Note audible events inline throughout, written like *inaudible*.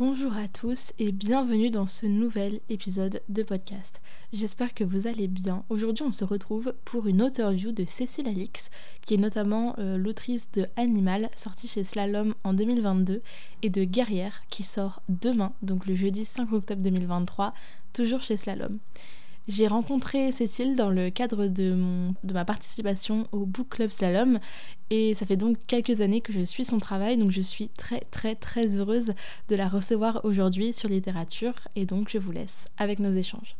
Bonjour à tous et bienvenue dans ce nouvel épisode de podcast. J'espère que vous allez bien. Aujourd'hui, on se retrouve pour une interview de Cécile Alix, qui est notamment euh, l'autrice de Animal, sorti chez Slalom en 2022, et de Guerrière, qui sort demain, donc le jeudi 5 octobre 2023, toujours chez Slalom. J'ai rencontré Cécile dans le cadre de, mon, de ma participation au Book Club Slalom et ça fait donc quelques années que je suis son travail, donc je suis très très très heureuse de la recevoir aujourd'hui sur littérature et donc je vous laisse avec nos échanges.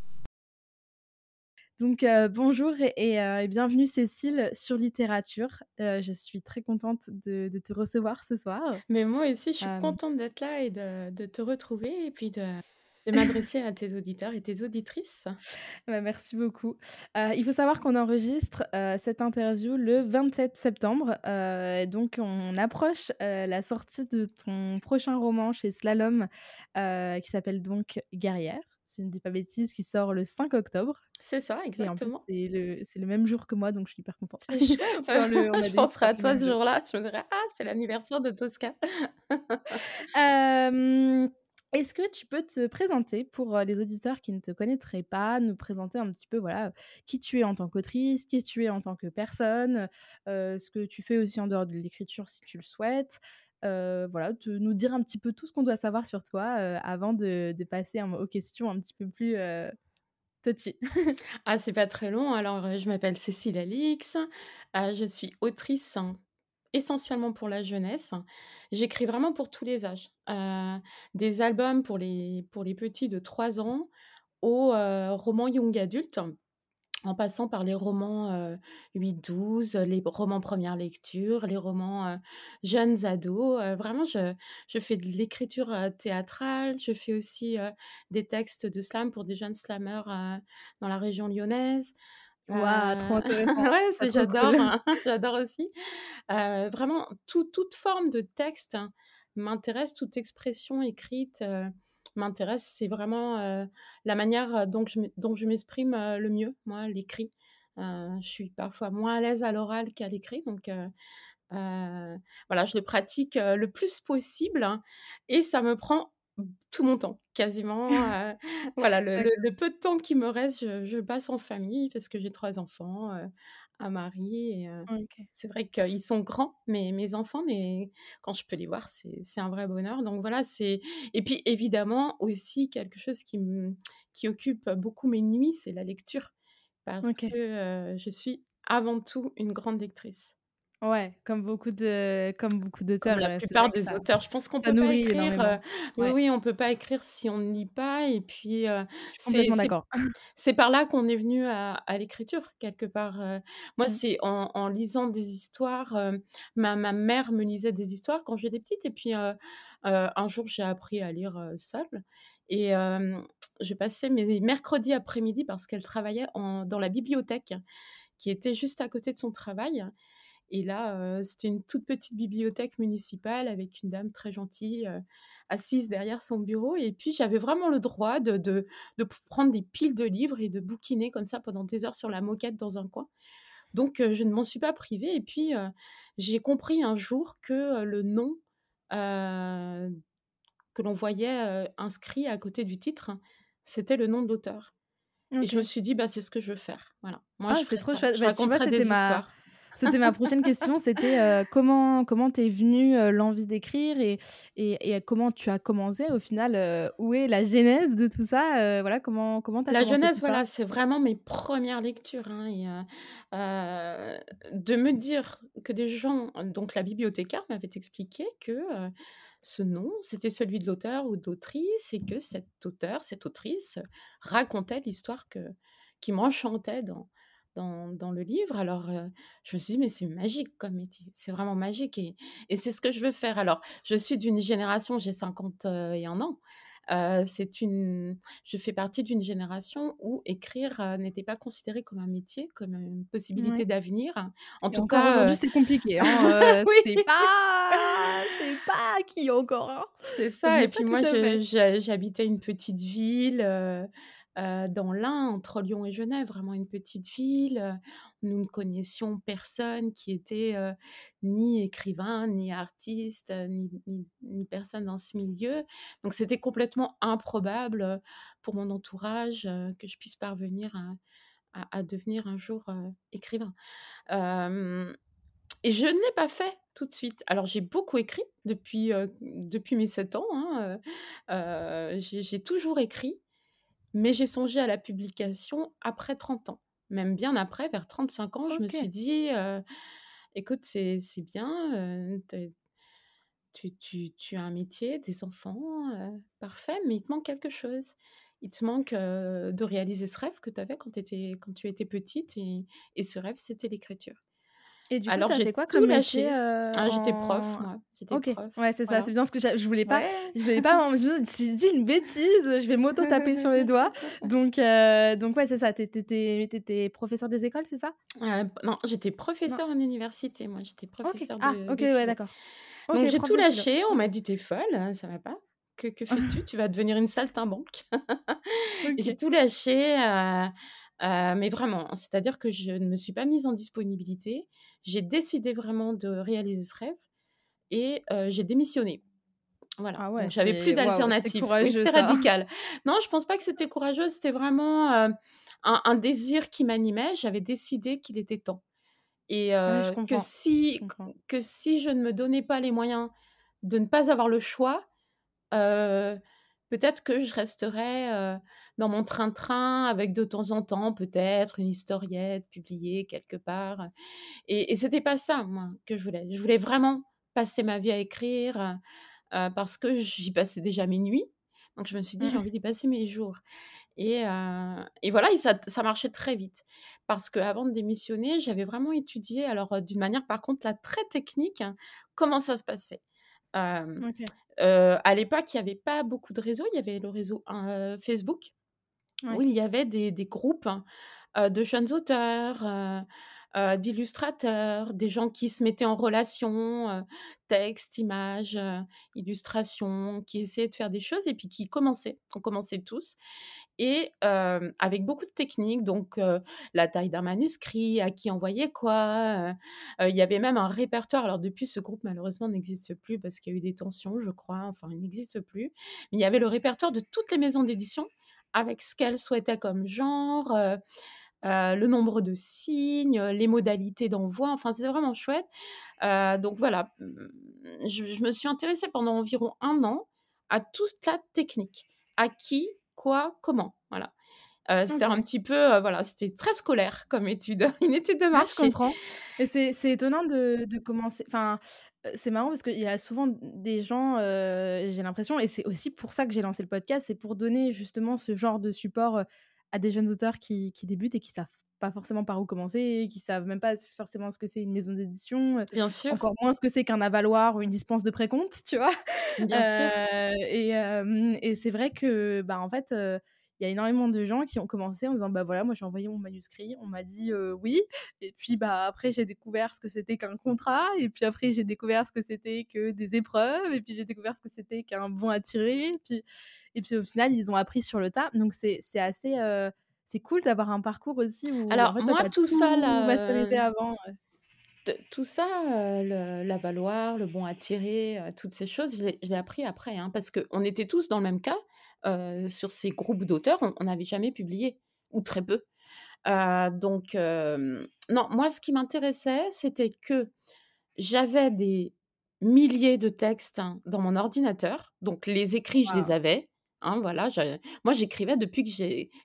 Donc euh, bonjour et, euh, et, bienvenue Cécile sur littérature. Euh, je suis très contente de, de, te recevoir ce soir. Mais moi aussi, je suis contente d'être là et de, de, te retrouver et puis de, de m'adresser à tes auditeurs et tes auditrices. Bah, merci beaucoup. Euh, il faut savoir qu'on enregistre euh, cette interview le 27 septembre. Euh, donc, on approche la sortie de ton prochain roman chez Slalom, qui s'appelle donc Guerrière, si je ne dis pas bêtise, qui sort le 5 octobre. C'est ça, exactement. c'est le, le, même jour que moi, donc je suis hyper contente. *laughs* le, *laughs* je penserai à toi ce jour-là. Je me dirais, ah, c'est l'anniversaire de Tosca. Est-ce que tu peux te présenter pour les auditeurs qui ne te connaîtraient pas, nous présenter un petit peu voilà qui tu es en tant qu'autrice, qui tu es en tant que personne, ce que tu fais aussi en dehors de l'écriture si tu le souhaites, voilà, te, nous dire un petit peu tout ce qu'on doit savoir sur toi avant de, passer aux questions un petit peu plus touchy. ah c'est pas très long. Alors je m'appelle Cécile Alix, je suis autrice essentiellement pour la jeunesse. J'écris vraiment pour tous les âges. Euh, des albums pour les, pour les petits de 3 ans aux euh, romans young adultes, en passant par les romans 8-12, euh, les romans première lecture, les romans jeunes ados. vraiment, je, je, fais de l'écriture théâtrale, je fais aussi des textes de slam pour des jeunes slammeurs dans la région lyonnaise. Waouh, trop *laughs* intéressant. ouais, j'adore, hein, *laughs* *laughs* j'adore aussi. vraiment, toute forme de texte m'intéresse, toute expression écrite m'intéresse. C'est vraiment la manière dont je, dont je m'exprime le mieux, moi, l'écrit. je suis parfois moins à l'aise à l'oral qu'à l'écrit, donc voilà, je le pratique le plus possible hein, et ça me prend tout mon temps, quasiment. *laughs* voilà, le, peu de temps qui me reste, je, passe en famille parce que j'ai trois enfants, un mari. Et, C'est vrai qu'ils sont grands, mes, mes enfants, mais quand je peux les voir, c'est un vrai bonheur. Donc voilà, c'est. Et puis évidemment, aussi, quelque chose qui, qui occupe beaucoup mes nuits, c'est la lecture. Parce que je suis avant tout une grande lectrice. Ouais, comme beaucoup de comme beaucoup d'auteurs. la plupart des auteurs. Je pense qu'on peut pas écrire. Euh, oui, oui, on peut pas écrire si on ne lit pas. Et puis, euh, *laughs* c'est par là qu'on est venu à, à l'écriture quelque part. Euh. moi, mmh. c'est en, en, lisant des histoires. ma, ma mère me lisait des histoires quand j'étais petite. Et puis, un jour, j'ai appris à lire seule. Et je passais mes mercredis après-midi parce qu'elle travaillait en, dans la bibliothèque qui était juste à côté de son travail. Et là, c'était une toute petite bibliothèque municipale avec une dame très gentille assise derrière son bureau. Et puis, j'avais vraiment le droit de, de, de, prendre des piles de livres et de bouquiner comme ça pendant des heures sur la moquette dans un coin. Donc, je ne m'en suis pas privée. Et puis, j'ai compris un jour que le nom que l'on voyait inscrit à côté du titre, c'était le nom de l'auteur. Et je me suis dit, bah, c'est ce que je veux faire. Voilà. Moi, ah, c'est trop chouette. Je bah, raconterai des histoires. C'était ma prochaine question. C'était euh, comment comment t'es venue euh, l'envie d'écrire et, et, et, comment tu as commencé au final. Euh, où est la genèse de tout ça Voilà comment comment t'as La genèse, voilà, c'est vraiment mes premières lectures. Hein, et, de me dire que des gens, donc la bibliothécaire m'avait expliqué que ce nom, c'était celui de l'auteur ou de l'autrice, et que cet auteur, cette autrice racontait l'histoire que, qui m'enchantait dans, dans, dans le livre. Alors, euh, je me suis dit, mais c'est magique comme métier, c'est vraiment magique et, et c'est ce que je veux faire. Alors, je suis d'une génération, j'ai 51 ans. Euh, c'est une, je fais partie d'une génération où écrire euh, n'était pas considéré comme un métier, comme une possibilité Ouais. d'avenir. En Et tout cas, aujourd'hui, euh, c'est compliqué, hein, *laughs* oui, c'est pas c'est pas acquis encore, hein. c'est ça. Et puis moi, j'habitais une petite ville euh, dans l'Ain, entre Lyon et Genève, vraiment une petite ville. euh, Nous ne connaissions personne qui était euh, ni écrivain, ni artiste, ni, personne dans ce milieu. Donc c'était complètement improbable pour mon entourage que je puisse parvenir à, devenir un jour écrivain. Et je ne l'ai pas fait tout de suite. Alors j'ai beaucoup écrit depuis, depuis mes 7 ans. hein, j'ai toujours écrit, mais j'ai songé à la publication après 30 ans. Même bien après, vers 35 ans, je me suis dit, euh, écoute, c'est c'est bien, euh, tu, tu, tu as un métier, des enfants, euh, parfait, mais il te manque quelque chose. Il te manque de réaliser ce rêve que tu avais quand, étais, quand tu étais petite, et, et ce rêve, c'était l'écriture. Et du coup, Alors fait j'ai quoi tout comme métier, lâché. heu, Ah, j'étais prof. J'étais OK, prof, ouais, c'est ça, c'est bien ce que je voulais pas Ouais. *laughs* je voulais pas je me suis dit une bêtise, je vais m'auto-taper sur les doigts. Donc heu, donc ouais, c'est ça, tu étais tu étais professeur des écoles, c'est ça? Euh, non, j'étais professeur en université, moi. J'étais OK. professeur Ah, de, OK, de ouais, d'accord. Donc OK, j'ai tout lâché. On OK. m'a dit, t'es folle, hein, ça va pas. Que, que *laughs* fais-tu? Tu vas devenir une saltimbanque. Et *laughs* j'ai OK. tout lâché, euh, euh, mais vraiment, c'est-à-dire que je ne me suis pas mise en disponibilité. J'ai décidé vraiment de réaliser ce rêve et euh, j'ai démissionné. Voilà, Ah ouais, j'avais plus d'alternative. Oui, courageux c'était *laughs* radical. Non, je pense pas que c'était courageux, c'était vraiment euh, un, un désir qui m'animait. J'avais décidé qu'il était temps et que si que si je ne me donnais pas les moyens de ne pas avoir le choix, peut-être que je resterais dans mon train-train avec de temps en temps peut-être une historiette publiée quelque part. Et, et c'était pas ça, moi, que je voulais. Je voulais vraiment passer ma vie à écrire euh, parce que j'y passais déjà mes nuits. Donc je me suis dit, j'ai Mmh. envie d'y passer mes jours. Et, euh, et voilà, et ça, ça marchait très vite. Parce qu'avant de démissionner, j'avais vraiment étudié, alors euh, d'une manière par contre là très technique, hein, comment ça se passait. Euh, euh, à l'époque, il n'y avait pas beaucoup de réseaux. Il y avait le réseau euh, Facebook, où Ouais. il y avait des, groupes hein, euh, de jeunes auteurs, euh, euh, d'illustrateurs, des gens qui se mettaient en relation, texte, images, illustrations, qui essayaient de faire des choses et puis qui commençaient. On commençait tous. Et avec beaucoup de techniques, donc la taille d'un manuscrit, à qui envoyer quoi. Il y avait même un répertoire. Alors depuis, ce groupe malheureusement n'existe plus parce qu'il y a eu des tensions, je crois. Enfin, il n'existe plus. Mais il y avait le répertoire de toutes les maisons d'édition avec ce qu'elles souhaitaient comme genre, euh, euh, le nombre de signes, euh, les modalités d'envoi. Enfin, c'est vraiment chouette. Euh, donc voilà, je, je me suis intéressée pendant environ un an à toute la technique. À qui, quoi, comment. Voilà. Euh, c'était un petit peu, euh, voilà, c'était très scolaire comme étude, *laughs* une étude de Ouais, je marché. comprends. Et c'est c'est étonnant de de commencer enfin, heu, c'est marrant parce qu'il y a souvent des gens, heu, j'ai l'impression et c'est aussi pour ça que j'ai lancé le podcast, c'est pour donner justement ce genre de support, heu, à des jeunes auteurs qui qui débutent et qui savent pas forcément par où commencer, qui savent même pas s forcément ce que c'est une maison d'édition, heu, Bien sûr, encore moins ce que c'est qu'un avaloir ou une dispense de précompte, tu vois? bien sûr. Heu et hem et c'est vrai que, bah, en fait, heu, il y a énormément de gens qui ont commencé en disant: «Bah, voilà, moi j'ai envoyé mon manuscrit, on m'a dit, oui» et puis, bah, après j'ai découvert ce que c'était qu'un contrat et puis après j'ai découvert ce que c'était que des épreuves et puis j'ai découvert ce que c'était qu'un bon à tirer et puis et puis au final, ils ont appris sur le tas. Donc c'est c'est assez, c'est cool d'avoir un parcours aussi où, en Alors, fait, moi, tout ça, là, masterisé avant, heu. t- tout ça, euh, le- l'avaloir, le bon à tirer, euh, toutes ces choses, je l'ai je l'ai appris après, hein, parce qu'on était tous dans le même cas. Euh, sur ces groupes d'auteurs, on n'avait jamais publié, ou très peu. Euh, donc, euh, non, moi, ce qui m'intéressait, c'était que j'avais des milliers de textes hein, dans mon ordinateur. Donc, les écrits, je les avais. Hein, voilà, moi, j'écrivais depuis que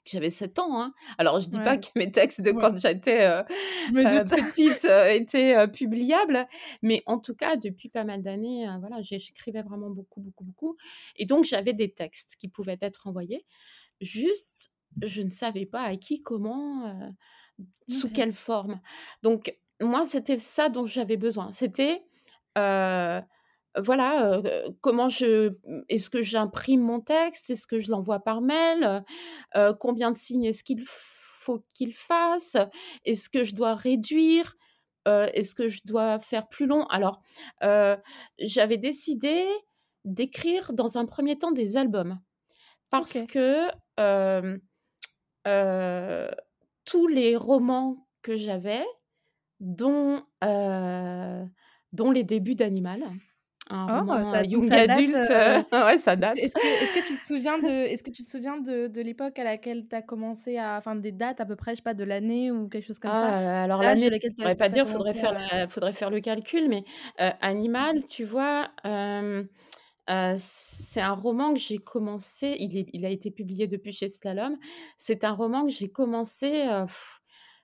j'avais 7 ans. hein. Alors, je dis Ouais, pas que mes textes de ouais, quand j'étais euh, euh, petite euh, étaient publiables, mais en tout cas, depuis pas mal d'années, voilà, j'écrivais vraiment beaucoup, beaucoup, beaucoup. Et donc, j'avais des textes qui pouvaient être envoyés. Juste je ne savais pas à qui, comment, sous quelle forme. Donc moi, c'était ça dont j'avais besoin. C'était, voilà, comment je est-ce que j'imprime mon texte? Est-ce que je l'envoie par mail? combien de signes est-ce qu'il faut qu'il fasse? Est-ce que je dois réduire? est-ce que je dois faire plus long? Alors, j'avais décidé d'écrire dans un premier temps des albums parce que tous les romans que j'avais, dont, dont les débuts d'Animal, un oh, roman ça, young ça date, adulte, *laughs* ouais, ça date. Est-ce que, est que, tu te souviens de, *laughs* est-ce que tu te souviens de, de l'époque à laquelle tu as commencé à, enfin des dates à peu près, je sais pas, de l'année ou quelque chose comme ça? Ah, Alors l'année, je ne pourrais pas dire, faudrait faire, faudrait faire le calcul, mais Animal, tu vois. c'est un roman que j'ai commencé, il, est, il, a été publié depuis chez Slalom. C'est un roman que j'ai commencé,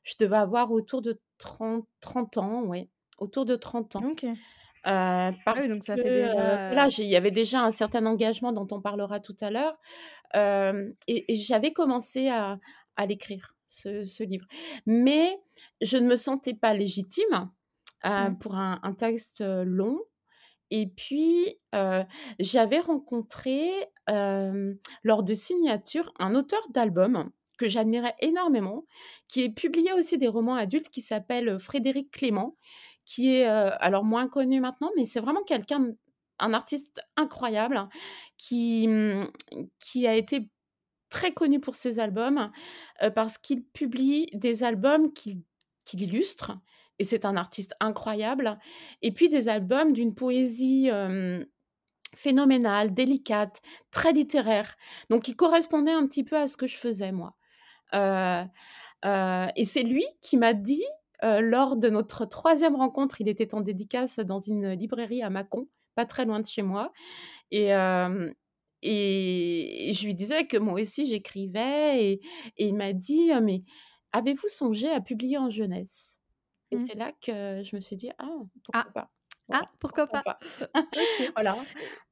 je devais avoir autour de 30, 30 ans, oui, autour de 30 ans. Ok. Ah parce donc ça que, fait déjà... là, il y avait déjà un certain engagement dont on parlera tout à l'heure. et, j'avais commencé à, à l'écrire, ce, ce, livre. Mais je ne me sentais pas légitime mmh. pour un, un, texte long. Et puis, j'avais rencontré, lors de signature, un auteur d'album que j'admirais énormément, qui est publié aussi des romans adultes, qui s'appelle Frédéric Clément, qui est alors moins connu maintenant, mais c'est vraiment quelqu'un, un artiste incroyable hein, qui, mmh, qui a été très connu pour ses albums parce qu'il publie des albums qu'il illustre et c'est un artiste incroyable et puis des albums d'une poésie phénoménale, délicate, très littéraire, donc qui correspondait un petit peu à ce que je faisais moi. et c'est lui qui m'a dit lors de notre troisième rencontre, il était en dédicace dans une librairie à Mâcon, pas très loin de chez moi. Et, et, je lui disais que moi aussi j'écrivais. Et, il m'a dit Mais avez-vous songé à publier en jeunesse? Et mmh. c'est là que je me suis dit Ah, pourquoi ah. pas ah, pourquoi, pas, *laughs* voilà.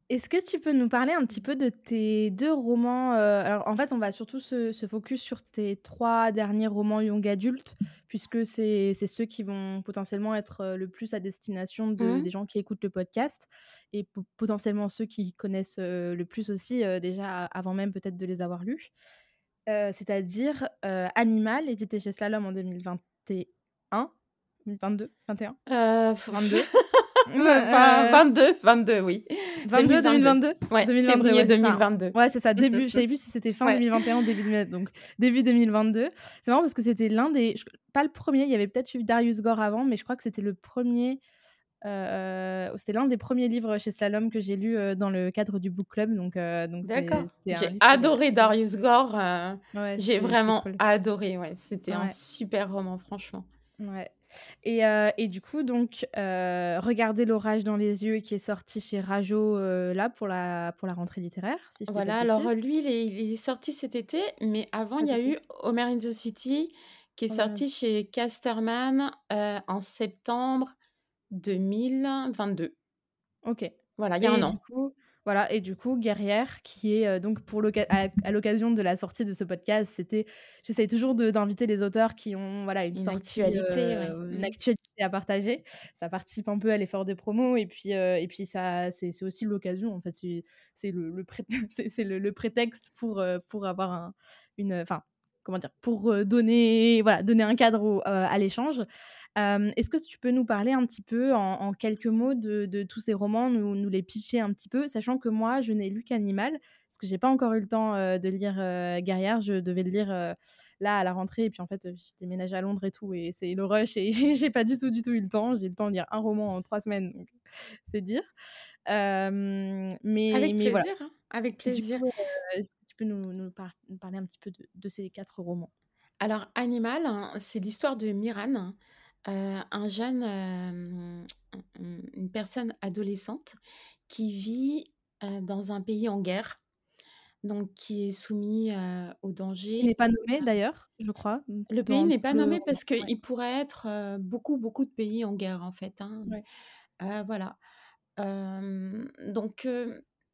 Est-ce que tu peux nous parler un petit peu de tes deux romans Alors, en fait, on va surtout se, focus sur tes trois derniers romans young adultes, puisque c'est ceux qui vont potentiellement être le plus à destination de, mmh. des gens qui écoutent le podcast, et potentiellement ceux qui connaissent le plus aussi, déjà avant même peut-être de les avoir lus. C'est-à-dire Animal, édité chez Slalom en 2021. 2022 21 22 22, 22, oui. 22, 2022 Ouais, 2022, ouais, 2022. Ouais, c'est ça. Début, *laughs* je savais plus si c'était fin 2021 ou début 2022. Donc, début 2022. C'est marrant parce que c'était l'un des. Pas le premier, il y avait peut-être eu Darius Gore avant, mais je crois que c'était le premier. Euh, c'était l'un des premiers livres chez Slalom que j'ai lu euh, dans le cadre du book club. Donc, euh, donc D'accord. J'ai adoré Darius Gore. Ouais, j'ai vraiment adoré. Ouais, c'était un super roman, franchement. Ouais. Et, euh, et, du coup, donc, euh, Regardez l'orage dans les yeux, qui est sorti chez Rajo euh, là pour la, pour la rentrée littéraire. Si je voilà, alors lui, il est, il est, sorti cet été, mais avant, il y a eu Homer in the City, qui est sorti chez Casterman en septembre 2022. Ok. Voilà, il y a un an. Coup, voilà, et du coup, Guerrière, qui est euh, donc pour à, l'occasion de la sortie de ce podcast, c'était, j'essaye toujours d'inviter les auteurs qui ont voilà une, actualité, euh, une mmh. actualité à partager. Ça participe un peu à l'effort de promo et puis euh, et puis ça, c'est aussi l'occasion en fait, c'est le, le, *laughs* c'est le, le, prétexte pour pour avoir un, une, enfin comment dire, pour donner voilà donner un cadre à l'échange. Est-ce que tu peux nous parler un petit peu en, quelques mots de, tous ces romans, nous, nous, les pitcher un petit peu, sachant que moi, je n'ai lu qu'Animal, parce que j'ai pas encore eu le temps de lire Guerrière, je devais le lire là à la rentrée, et puis en fait, j'ai déménagé à Londres et tout, et c'est le rush, et *laughs* j'ai pas du tout, du tout eu le temps. J'ai eu le temps de lire un roman en trois semaines, donc c'est dire. mais, Avec plaisir, hein, avec plaisir. Peux nous, nous, parler un petit peu de, ces quatre romans? Alors, Animal, hein, c'est l'histoire de Miran, un jeune, une personne adolescente qui vit, dans un pays en guerre, donc qui est soumis, au danger. Il n'est pas nommé d'ailleurs, je crois, Le pays n'est pas nommé parce qu'il pourrait être, beaucoup, beaucoup de pays en guerre, en fait, hein. voilà. donc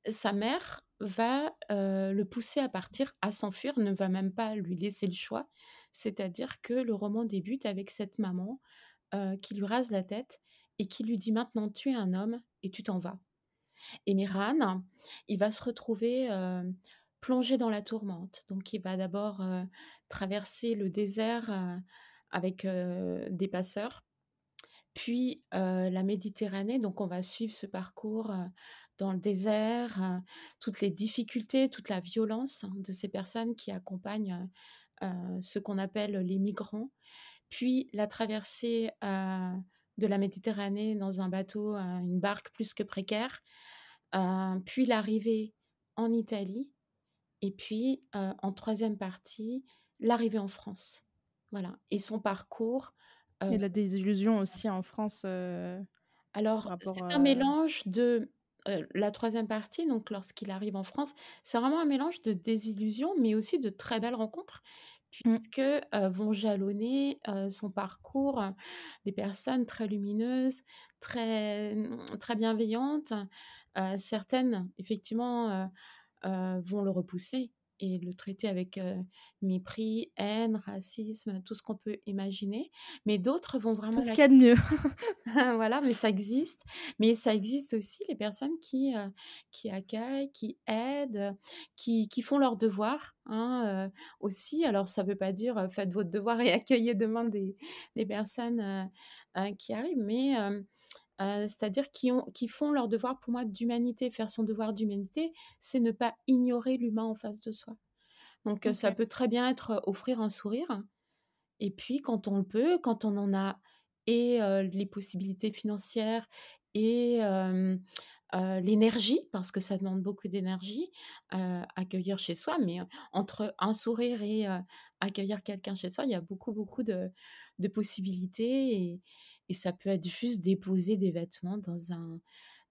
sa mère, va, le pousser à partir, à s'enfuir, ne va même pas lui laisser le choix. C'est-à-dire que le roman débute avec cette maman, qui lui rase la tête et qui lui dit: «Maintenant tu es un homme et tu t'en vas». Et Miran, il va se retrouver, plongé dans la tourmente. Donc il va d'abord, traverser le désert, avec, des passeurs, puis, la Méditerranée. Donc on va suivre ce parcours, dans le désert, toutes les difficultés, toute la violence de ces personnes qui accompagnent, ceux qu'on appelle les migrants. Puis la traversée, de la Méditerranée dans un bateau, une barque plus que précaire, puis l'arrivée en Italie et puis, en troisième partie, l'arrivée en France. Voilà et son parcours, Et la désillusion aussi en France. Alors, c'est un mélange de, heu, la troisième partie, donc lorsqu'il arrive en France, c'est vraiment un mélange de désillusion, mais aussi de très belles rencontres mmh, puisque, heu, vont jalonner, heu, son parcours, des personnes très lumineuses, très, mmh, très bienveillantes. Certaines effectivement, vont le repousser et le traiter avec, mépris, haine, racisme, tout ce qu'on peut imaginer, mais d'autres vont tout vraiment ce l'acc qu'il y a de mieux. *laughs* Voilà, mais ça *laughs* existe. Mais ça existe aussi les personnes qui, qui accueillent, qui aident, qui qui font leurs devoirs, hein, aussi. Alors ça veut pas dire, faites votre devoir et *laughs* accueillez demain des des personnes, heu, qui arrivent, mais c'est-à-dire qui ont qui font leur devoir pour moi d'humanité. Faire son devoir d'humanité, c'est ne pas ignorer l'humain en face de soi. Donc ça peut très bien être, offrir un sourire et puis quand on le peut, quand on en a et les possibilités financières et l'énergie, parce que ça demande beaucoup d'énergie, accueillir chez soi, mais entre un sourire et accueillir quelqu'un chez soi, il y a beaucoup, beaucoup de de possibilités et et ça peut être juste déposer des vêtements dans un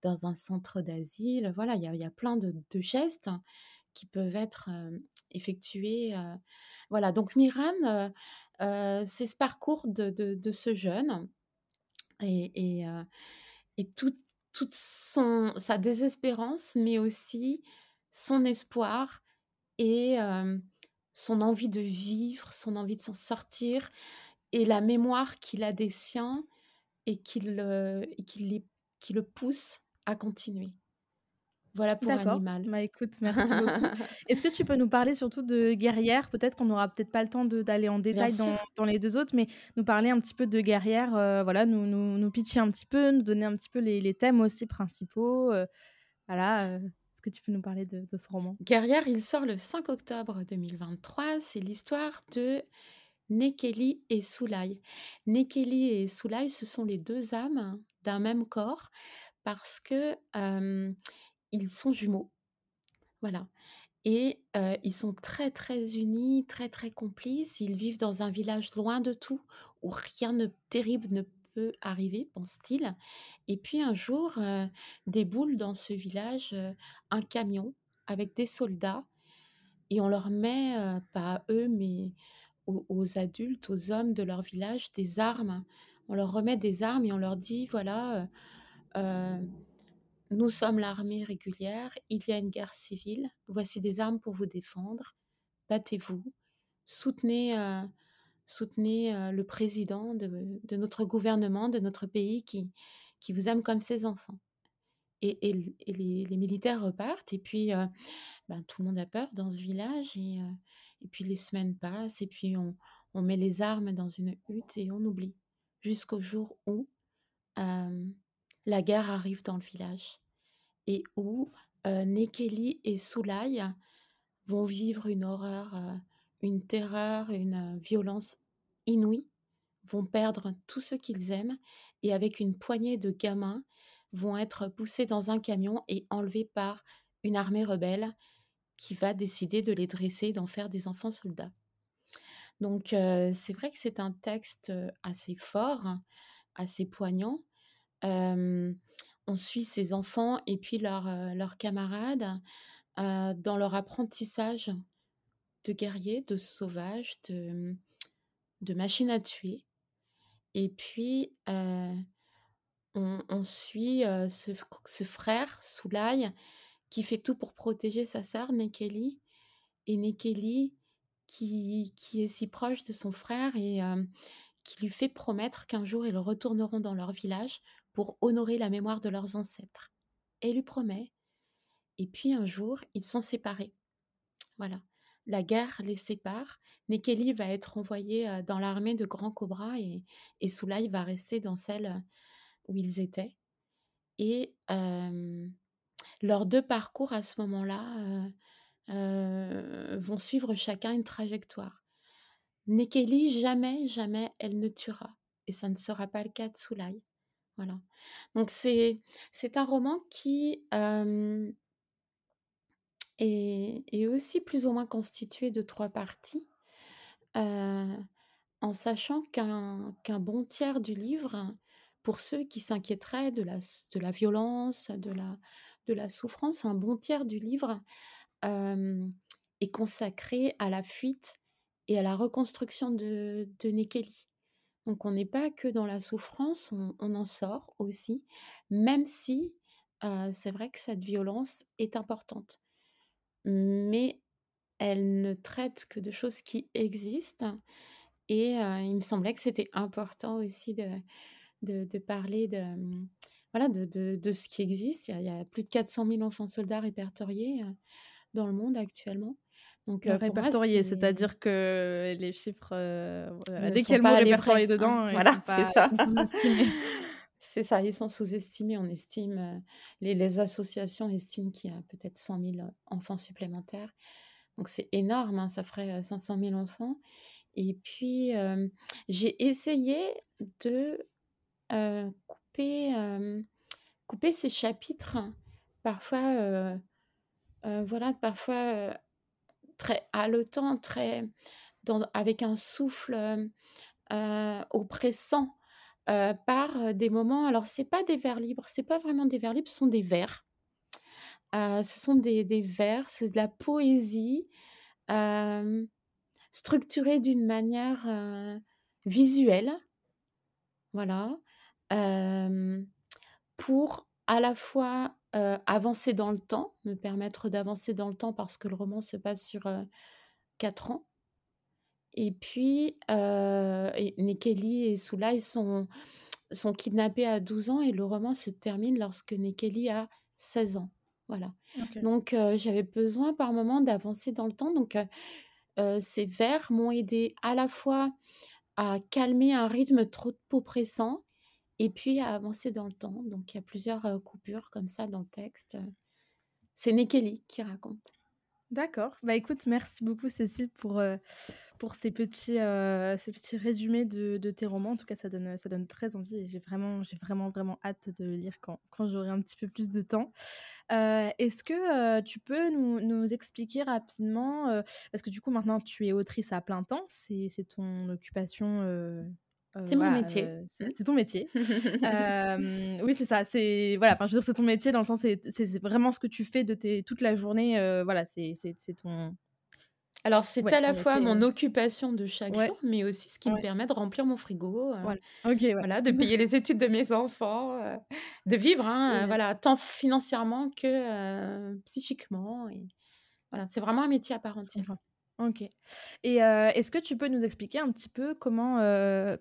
dans un centre d'asile. Voilà, il y a y a plein de gestes qui peuvent être, hem, effectués, heu, voilà donc Miran, heu, c'est ce parcours de de ce jeune et et et toute son sa désespérance, mais aussi son espoir et son envie de vivre, son envie de s'en sortir et la mémoire qu'il a des siens et qui le et qui le pousse à continuer. Voilà pour. Animal. Bah, écoute, merci beaucoup. *laughs* Est-ce que tu peux nous parler surtout de Guerrière? Peut-être qu'on n'aura peut-être pas le temps d'aller en détail dans les 2 autres, mais nous parler un petit peu de Guerrière, voilà, nous nous nous pitcher un petit peu, nous donner un petit peu les les thèmes aussi principaux, voilà, est-ce que tu peux nous parler de de ce roman? Guerrière, il sort le 5 octobre 2023. C'est l'histoire de Nekeli et Soulaï. Nekeli et Soulaï, ce sont les 2 âmes d'un même corps parce que, ils sont jumeaux. Voilà et ils sont très, très unis, très, très complices. Ils vivent dans un village loin de tout, où rien de terrible ne peut arriver, pense-t-il et puis un jour, déboule dans ce village, un camion avec des soldats et on leur met, pas eux, mais aux adultes, aux hommes de leur village, des armes. On leur remet des armes et on leur dit: «Voilà, heu heu, nous sommes l'armée régulière, il y a une guerre civile, voici des armes pour vous défendre, battez-vous, soutenez, heu, soutenez, le président de notre gouvernement, de notre pays qui qui vous aime comme ses enfants» et les militaires repartent et puis, ben, tout le monde a peur dans ce village et puis les semaines passent et puis on on met les armes dans une hutte et on oublie. Jusqu'au jour où, la guerre arrive dans le village et où, Nekeli et Soulaï vont vivre une horreur, une terreur, une, violence inouïe, vont perdre tous ceux qu'ils aiment et avec une poignée de gamins, vont être poussés dans un camion et enlevés par une armée rebelle qui va décider de les dresser, d'en faire des enfants soldats. Donc c'est vrai que c'est un texte, assez fort, assez poignant. On suit ces enfants et puis leurs, camarades, dans leur apprentissage de guerriers, de sauvages, de, de à tuer et puis, on suit, ce ce frère Soulaï qui fait tout pour protéger sa sœur, Nekeli, et Nekeli qui, qui est si proche de son frère et qui lui fait promettre qu'un jour ils retourneront dans leur village pour honorer la mémoire de leurs ancêtres. Et lui promet. Et puis un jour, ils sont séparés. Voilà. La guerre les sépare. Nekeli va être envoyé dans l'armée de Grand Cobra et, et Soulaï va rester dans celle où ils étaient. Et leurs deux parcours à ce moment-là vont suivre chacun une trajectoire. Nekeli, jamais, jamais, elle ne tuera. Et ça ne sera pas le cas de Soulaï. Voilà. Donc c'est, un roman qui est, aussi plus ou moins constitué de trois parties, en sachant qu'un, qu'un bon tiers du livre, pour ceux qui s'inquiéteraient de la, de la violence, de la, de la souffrance, un bon tiers du livre est consacré à la fuite et à la reconstruction de, Nekeli. Donc on n'est pas que dans la souffrance, on, en sort aussi, même si c'est vrai que cette violence est importante. Mais elle ne traite que de choses qui existent. Et il me semblait que c'était important aussi de, de, parler de, voilà, de, de, ce qui existe. Il y, a, plus de 400 000 enfants soldats répertoriés dans le monde actuellement. Donc, répertoriés, c'est-à-dire que les chiffres, euh, dès qu'il y a le mot répertorié dedans, hein. voilà, c'est ça. *laughs* c'est ça, ils sont sous-estimés. On estime, les, les, associations estiment qu'il y a peut-être 100 000 enfants supplémentaires. Donc c'est énorme, hein, ça ferait 500 000 enfants. Et puis, j'ai essayé de couper, couper ces chapitres, parfois, voilà, parfois très haletant, très avec un souffle oppressant par des moments. Alors c'est pas des vers libres, c'est pas vraiment des vers libres, ce sont des vers. ce sont des, des vers, c'est de la poésie structurée d'une manière visuelle, voilà, pour à la fois avancer dans le temps, me permettre d'avancer dans le temps parce que le roman se passe sur quatre ans. Et puis, et Nekeli et Soulaï sont, sont kidnappés à 12 ans et le roman se termine lorsque Nekeli a 16 ans. Voilà. Donc, j'avais besoin par moment d'avancer dans le temps. Donc, ces vers m'ont aidé à la fois à calmer un rythme trop oppressant et puis à avancer dans le temps. Donc il y a plusieurs coupures comme ça dans le texte. C'est Nekeli qui raconte. D'accord. Bah écoute, merci beaucoup Cécile pour, pour ces, petits, ces petits résumés de, de, tes romans. En tout cas, ça donne, ça donne très envie et j'ai vraiment, j'ai vraiment, vraiment hâte de le lire quand, quand j'aurai un petit peu plus de temps. Est-ce que tu peux nous, nous, expliquer rapidement, parce que du coup maintenant tu es autrice à plein temps, c'est ton occupation c'est mon métier. Mmh. c'est ton métier. *laughs* oui, c'est ça. C'est voilà. Enfin, je veux dire, c'est ton métier dans le sens, c'est vraiment ce que tu fais de tes toute la journée. voilà, c'est ton. Alors, c'est à la fois mon occupation de chaque jour, mais aussi ce qui me permet de remplir mon frigo, voilà. Ok. voilà, de *laughs* payer les études de mes enfants, de vivre, hein, voilà, tant financièrement que psychiquement. Et voilà, c'est vraiment un métier à part entière. OK. Et est-ce que tu peux nous expliquer un petit peu comment,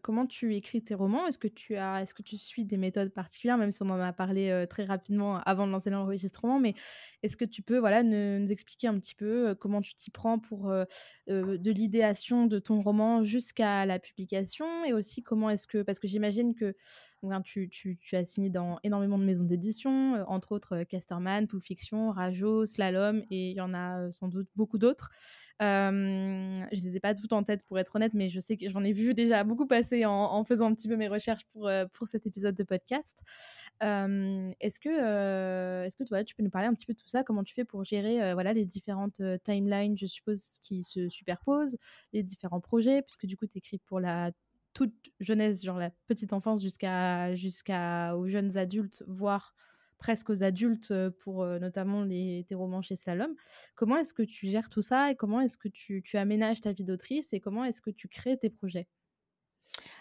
comment tu écris tes romans? Est-ce que tu as est-ce que tu suis des méthodes particulières? Même si on en a parlé, très rapidement avant de lancer l'enregistrement, mais est-ce que tu peux, voilà, nous expliquer un petit peu, comment tu t'y prends pour, de l'idéation de ton roman jusqu'à la publication? Et aussi comment est-ce que parce que j'imagine que tu, tu, as signé dans énormément de maisons d'édition, euh, entre autres euh, Casterman, Pulp Fiction, Rajo, Slalom, et il y en a euh, sans doute beaucoup d'autres. Euh, je les ai pas toutes en tête pour être honnête, mais je sais que j'en ai vu déjà beaucoup passer en, faisant un petit peu mes recherches pour, pour cet épisode de podcast. est-ce que, est-ce que toi, tu peux nous parler un petit peu de tout ça? Comment tu fais pour gérer voilà, les différentes timelines, je suppose, qui se superposent, les différents projets, puisque du coup, tu écris pour la toute jeunesse, genre la petite enfance jusqu'à jusqu'à jeunes adultes, voire presque aux adultes euh, pour euh, notamment les, tes romans chez Slalom. Comment est-ce que tu gères tout ça et comment est-ce que tu, tu aménages ta vie d'autrice et comment est-ce que tu crées tes projets?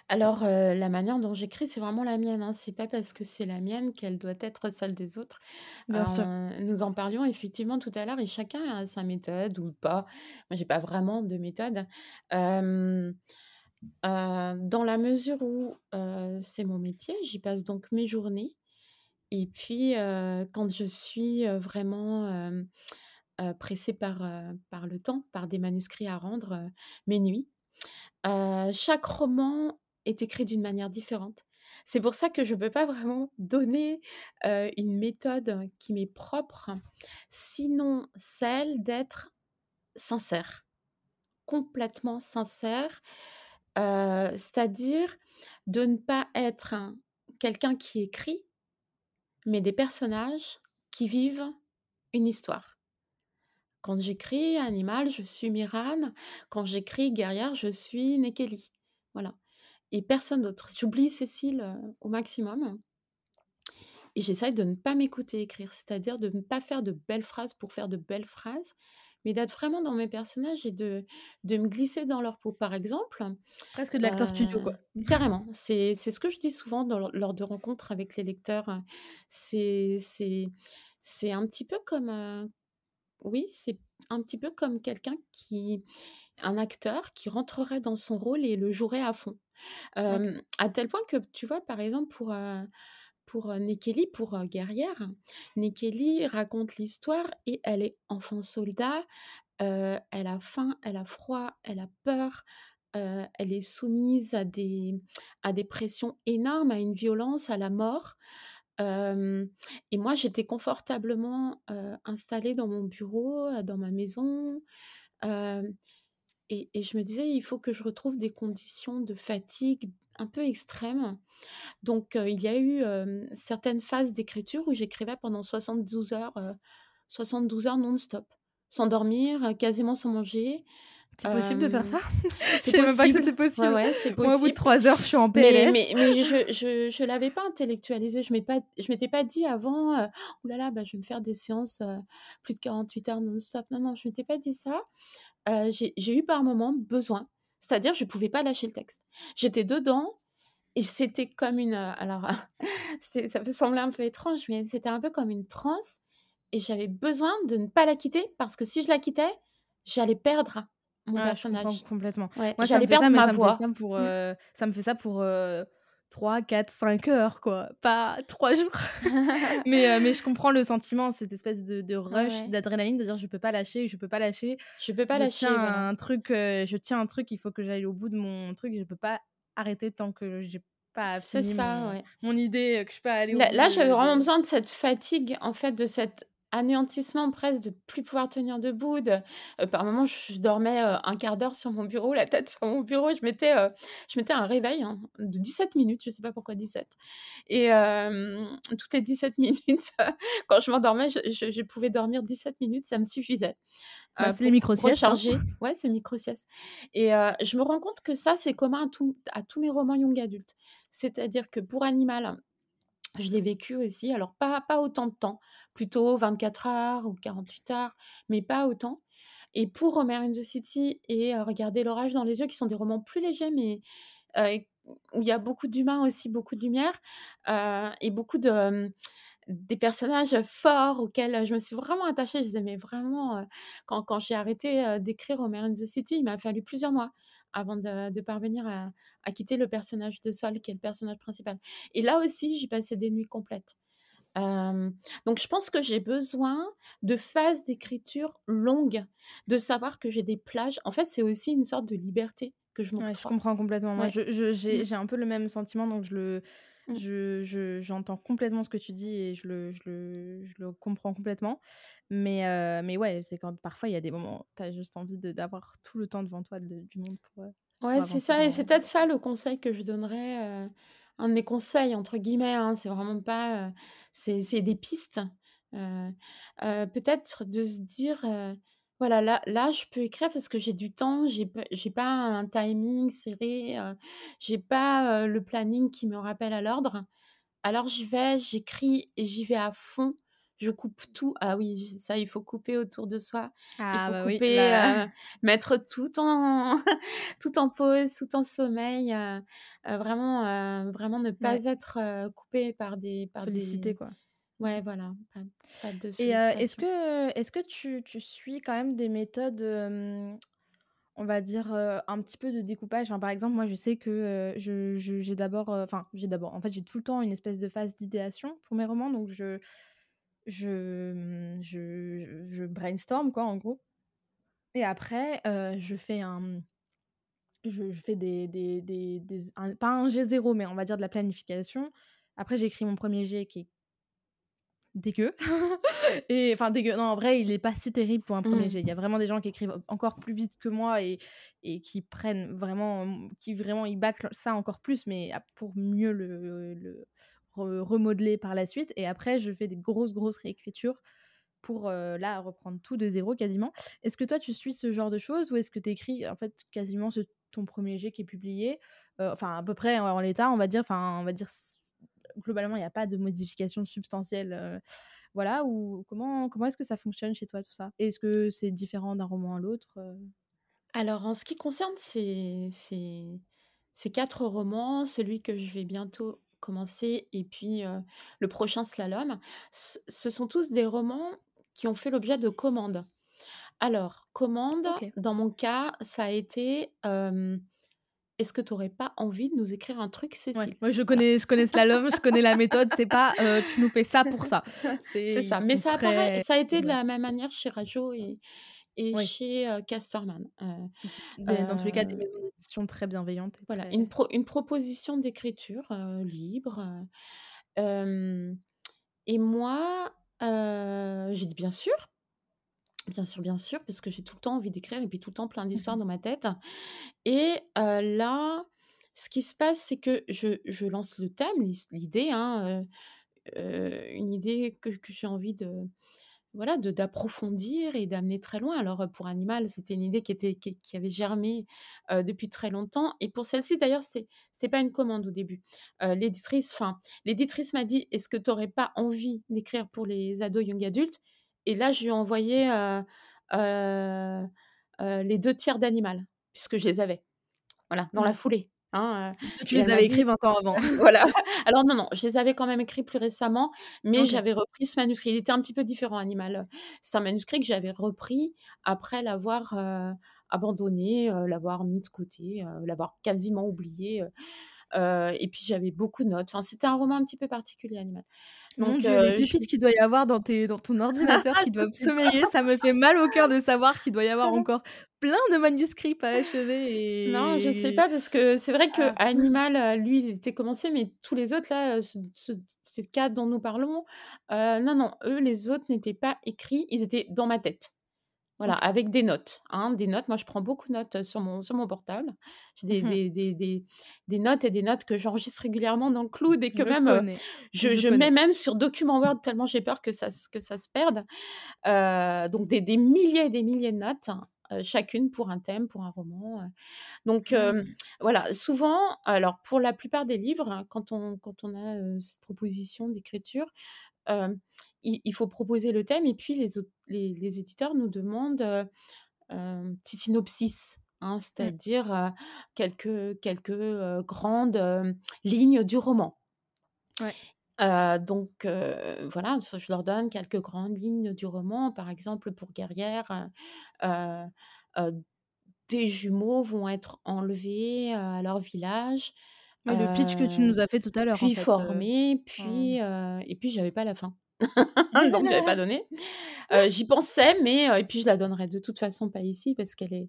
Alors, heu, la manière dont j'écris, c'est vraiment la mienne, hein. C'est pas parce que c'est la mienne qu'elle doit être celle des autres. Bien sûr. Nous en parlions effectivement tout à l'heure et chacun a sa méthode ou pas. Moi, j'ai pas vraiment de méthode. Dans la mesure où, c'est mon métier, j'y passe donc mes journées et puis, quand je suis, vraiment, pressée par, par le temps, par des manuscrits à rendre, mes nuits. Chaque roman est écrit d'une manière différente. C'est pour ça que je peux pas vraiment donner, une méthode qui m'est propre, sinon celle d'être sincère, complètement sincère, c'est-à-dire de ne pas être un quelqu'un qui écrit, mais des personnages qui vivent une histoire. Quand j'écris Animal, je suis Miran. Quand j'écris Guerrière, je suis Nekeli. Voilà et personne d'autre. J'oublie Cécile, au maximum et j'essaye de ne pas m'écouter écrire, c'est-à-dire de ne pas faire de belles phrases pour faire de belles phrases, mais d'être vraiment dans mes personnages et de de me glisser dans leur peau. Par exemple, Presque de l'acteur studio, quoi. carrément, c'est ce que je dis souvent dans lors de rencontres avec les lecteurs, heu, c'est un petit peu comme, heu oui, c'est un petit peu comme quelqu'un qui un acteur qui rentrerait dans son rôle et le jouerait à fond. Hem, à tel point que, tu vois, par exemple, pour, heu, pour, Nekeli, pour, Guerrière, Nekeli raconte l'histoire et elle est enfant soldat, elle a faim, elle a froid, elle a peur, elle est soumise à des à des pressions énormes, à une violence, à la mort. Et moi, j'étais confortablement, installée dans mon bureau, dans ma maison, et je me disais: «Il faut que je retrouve des conditions de fatigue un peu extrêmes». Donc heu, il y a eu, hem, certaines phases d'écriture où j'écrivais pendant 72 heures, heu, 72 heures non-stop, sans dormir, quasiment sans manger. C'est possible de faire Hem, ça? *laughs* Je c'est savais même pas que possible, c'était ouais, possible. ouais, Moi, au bout de. 3 heures, je suis en PLS. mais mais je je je l'avais pas intellectualisé. Je pas je m'étais pas dit avant, heu: «Ouh là là, bah, je vais me faire des séances, heu, plus de 48 heures non-stop». Non, non, je m'étais pas dit ça. Heu, j'ai eu par moments besoin, c'est-à-dire je pouvais pas lâcher le texte. J'étais dedans et c'était comme une, alors *laughs* ça peut sembler un peu étrange, mais c'était un peu comme une transe et j'avais besoin de ne pas la quitter parce que si je la quittais, j'allais perdre mon Ah, je personnage. complètement. Ouais, Moi, me j'allais ça, perdre ma ça me fait voix. ça pour, Mmh. heu, ça me fait ça pour, heu, 3-4-5 heures, quoi, pas 3 jours. *laughs* Mais heu, mais je comprends le sentiment, cette espèce de rush, ouais. d'adrénaline, de dire: «Je peux pas lâcher, je peux pas lâcher. Je peux pas Je tiens lâcher, voilà. un truc, heu, je tiens un truc, il faut que j'aille au bout de mon truc, je peux pas arrêter tant que j'ai pas C'est fini ça, mon ouais. mon idée, que je suis pas allée au Là j'avais vraiment de» besoin de cette fatigue, en fait, de cet anéantissement presque, de plus pouvoir tenir debout, de heu, par moments, je dormais, heu, 1/4 d'heure sur mon bureau, la tête sur mon bureau. Je mettais, heu, je mettais un réveil, hein, de 17 minutes, je sais pas pourquoi 17 et toutes les 17 *laughs* minutes, quand je m'endormais, je je je pouvais dormir 17 minutes, ça me suffisait, Bah, heu, c'est les micro-siestes, hein. Ouais, c'est micro-sieste et je me rends compte que ça, c'est commun à tous à tous mes romans young adult. C'est-à-dire que pour Animal, je l'ai vécu aussi, alors pas pas autant de temps, plutôt 24 heures ou 48 heures, mais pas autant et pour Roméo and the City et Regarder l'orage dans les yeux, qui sont des romans plus légers, mais où il y a beaucoup d'humain aussi, beaucoup de lumière, et beaucoup de, des personnages forts auxquels je me suis vraiment attachée. Je les aimais vraiment, quand quand j'ai arrêté, d'écrire Roméo and the City, il m'a fallu plusieurs mois avant de de parvenir à à quitter le personnage de Sol, qui est le personnage principal et là aussi, j'y passais des nuits complètes. Hem, donc je pense que j'ai besoin de phases d'écriture longues, de savoir que j'ai des plages. En fait, c'est aussi une sorte de liberté que je Ouais, je m'octroie. comprends complètement. Moi, Ouais. Mmh. j'ai j'ai un peu le même sentiment, donc je le Mmh. je je j'entends complètement ce que tu dis et je le je le je le comprends complètement. Mais heu, mais ouais, c'est quand parfois il y a des moments, tu as juste envie de d'avoir tout le temps devant toi de du monde pour, heu, Ouais, pour c'est avancer ça et dans c'est peut-être ça le conseil que je donnerais, heu, un de mes «conseils» entre guillemets, hein, c'est vraiment pas, c'est c'est des pistes, peut-être de se dire, «Voilà, là là, je peux écrire parce que j'ai du temps, j'ai p j'ai pas un timing serré, heu, j'ai pas, heu, le planning qui me rappelle à l'ordre. Alors j'y vais, j'écris et j'y vais à fond je coupe tout. Ah oui, ça, il faut couper autour de soi. Il Ah faut bah oui, couper, heu, mettre tout en *laughs* tout en pause, tout en sommeil, heu heu, vraiment, heu, vraiment ne Ouais. pas être, heu, coupé par des par Sollicité, des quoi. Ouais, voilà, pas pas de Et est-ce sollicitation. que est-ce que tu tu suis quand même des méthodes, on va dire, un petit peu de découpage? Enfin, par exemple, moi, je sais que, heu, je je j'ai d'abord, enfin, j'ai d'abord, en fait, j'ai tout le temps une espèce de phase d'idéation pour mes romans, donc je je, je je brainstorm, quoi, en gros et après, je fais un, je je fais des des des des un pas un G0, mais on va dire de la planification. Après, j'écris mon 1er jet qui est Dégueu *laughs* et enfin dégueu, non en vrai il est pas si terrible pour un 1er Mmh. jet. Il y a vraiment des gens qui écrivent encore plus vite que moi et et qui prennent vraiment, qui vraiment ils bâclent ça encore plus, mais pour mieux le le re remodeler par la suite et après je fais des grosses, grosses réécritures pour, heu, là reprendre tout de 0 quasiment. Est-ce que toi tu suis ce genre de choses ou est-ce que tu écris en fait quasiment ce ton 1er jet qui est publié? Heu, enfin à peu près en l'état on va dire, enfin on va dire globalement il y a pas de modification substantielle, heu, voilà ou comment comment est-ce que ça fonctionne chez toi tout ça? Est-ce que c'est différent d'un roman à l'autre, heu? Alors en ce qui concerne ces ces ces 4 romans, celui que je vais bientôt commencer et puis, heu, le prochain Slalom, ce sont tous des romans qui ont fait l'objet de commandes. Alors, commande, OK. dans mon cas, ça a été, «Est-ce que tu aurais pas envie de nous écrire un truc, Ouais, Cécile?» moi je connais je connais Slalom, je connais la méthode, c'est pas, heu: «Tu nous fais ça pour ça». *laughs* C'est ça, mais ça apparaît très ça a été de ouais. la même manière chez Rajo et et Oui. chez, heu, Casterman. Des dans tous les cas des heu maisons très bienveillantes et voilà, une pro une proposition d'écriture, heu, libre, et moi, j'ai dit: «Bien sûr!» Bien sûr, bien sûr, parce que j'ai tout le temps envie d'écrire et puis tout le temps plein Mmh d'histoires mh. dans ma tête et là, ce qui se passe, c'est que je je lance le thème, l'idée, hein, une idée que que j'ai envie de voilà, de d'approfondir et d'amener très loin. Alors, pour Animal, c'était une idée qui était qui qui avait germé, depuis très longtemps et pour celle-ci d'ailleurs, c'était c'était pas une commande au début. L'éditrice enfin, l'éditrice m'a dit: «Est-ce que tu aurais pas envie d'écrire pour les ados, young adultes?» Et là, je lui ai envoyé, les 2 tiers d'Animal, puisque je les avais. Voilà, dans la Mmh. foulée, hein, Parce que tu les avais écrits 20 ans avant. *laughs* *laughs* voilà. Alors non, non, je les avais quand même écrits plus récemment, mais j'avais repris ce manuscrit. Il était un petit peu différent, Animal, c'est un manuscrit que j'avais repris après l'avoir, abandonné, l'avoir mis de côté, l'avoir quasiment oublié, heu et puis j'avais beaucoup de notes. Enfin, c'était un roman un petit peu particulier, Animal. Donc Dieu, les heu, je pépites qu'il doit y avoir dans tes dans ton ordinateur qui doivent *laughs* sais sommeiller, ça me fait mal au cœur de savoir qu'il doit y avoir encore plein de manuscrits pas achevés Non, je sais et pas parce que c'est vrai ah. qu'Animal, heu, lui, il était commencé, mais tous les autres là, heu, ce ce ces 4 dont nous parlons, non, non, eux, les autres n'étaient pas écrits, ils étaient dans ma tête. Voilà, avec des notes, hein, des notes. Moi, je prends beaucoup de notes, heu, sur mon sur mon portable. J'ai des Mmh mh. des des des des notes et des notes que j'enregistre régulièrement dans le cloud et que Je même, connais, je je je mets même sur document Word tellement j'ai peur que ça se que ça se perde. Heu, donc des des milliers et des milliers de notes, chacune pour un thème, pour un roman. Donc hem, voilà, souvent alors pour la plupart des livres, quand on quand on a, cette proposition d'écriture, il il faut proposer le thème et puis les les les éditeurs nous demandent, heu, un petit synopsis, hein, Mmh. c'est-à-dire, heu, quelques quelques, heu, grandes, lignes du roman. Ouais. Donc voilà, je leur donne quelques grandes lignes du roman. Par exemple, pour Guerrière, des jumeaux vont être enlevés, à leur village, Ouais, le pitch que tu nous as fait tout à l'heure en puis fait, formés, enfin puis, et puis j'avais pas la fin. *laughs* *laughs* Donc j'avais pas donné. Heu, j'y pensais, mais heu et puis je la donnerai de toute façon pas ici parce qu'elle est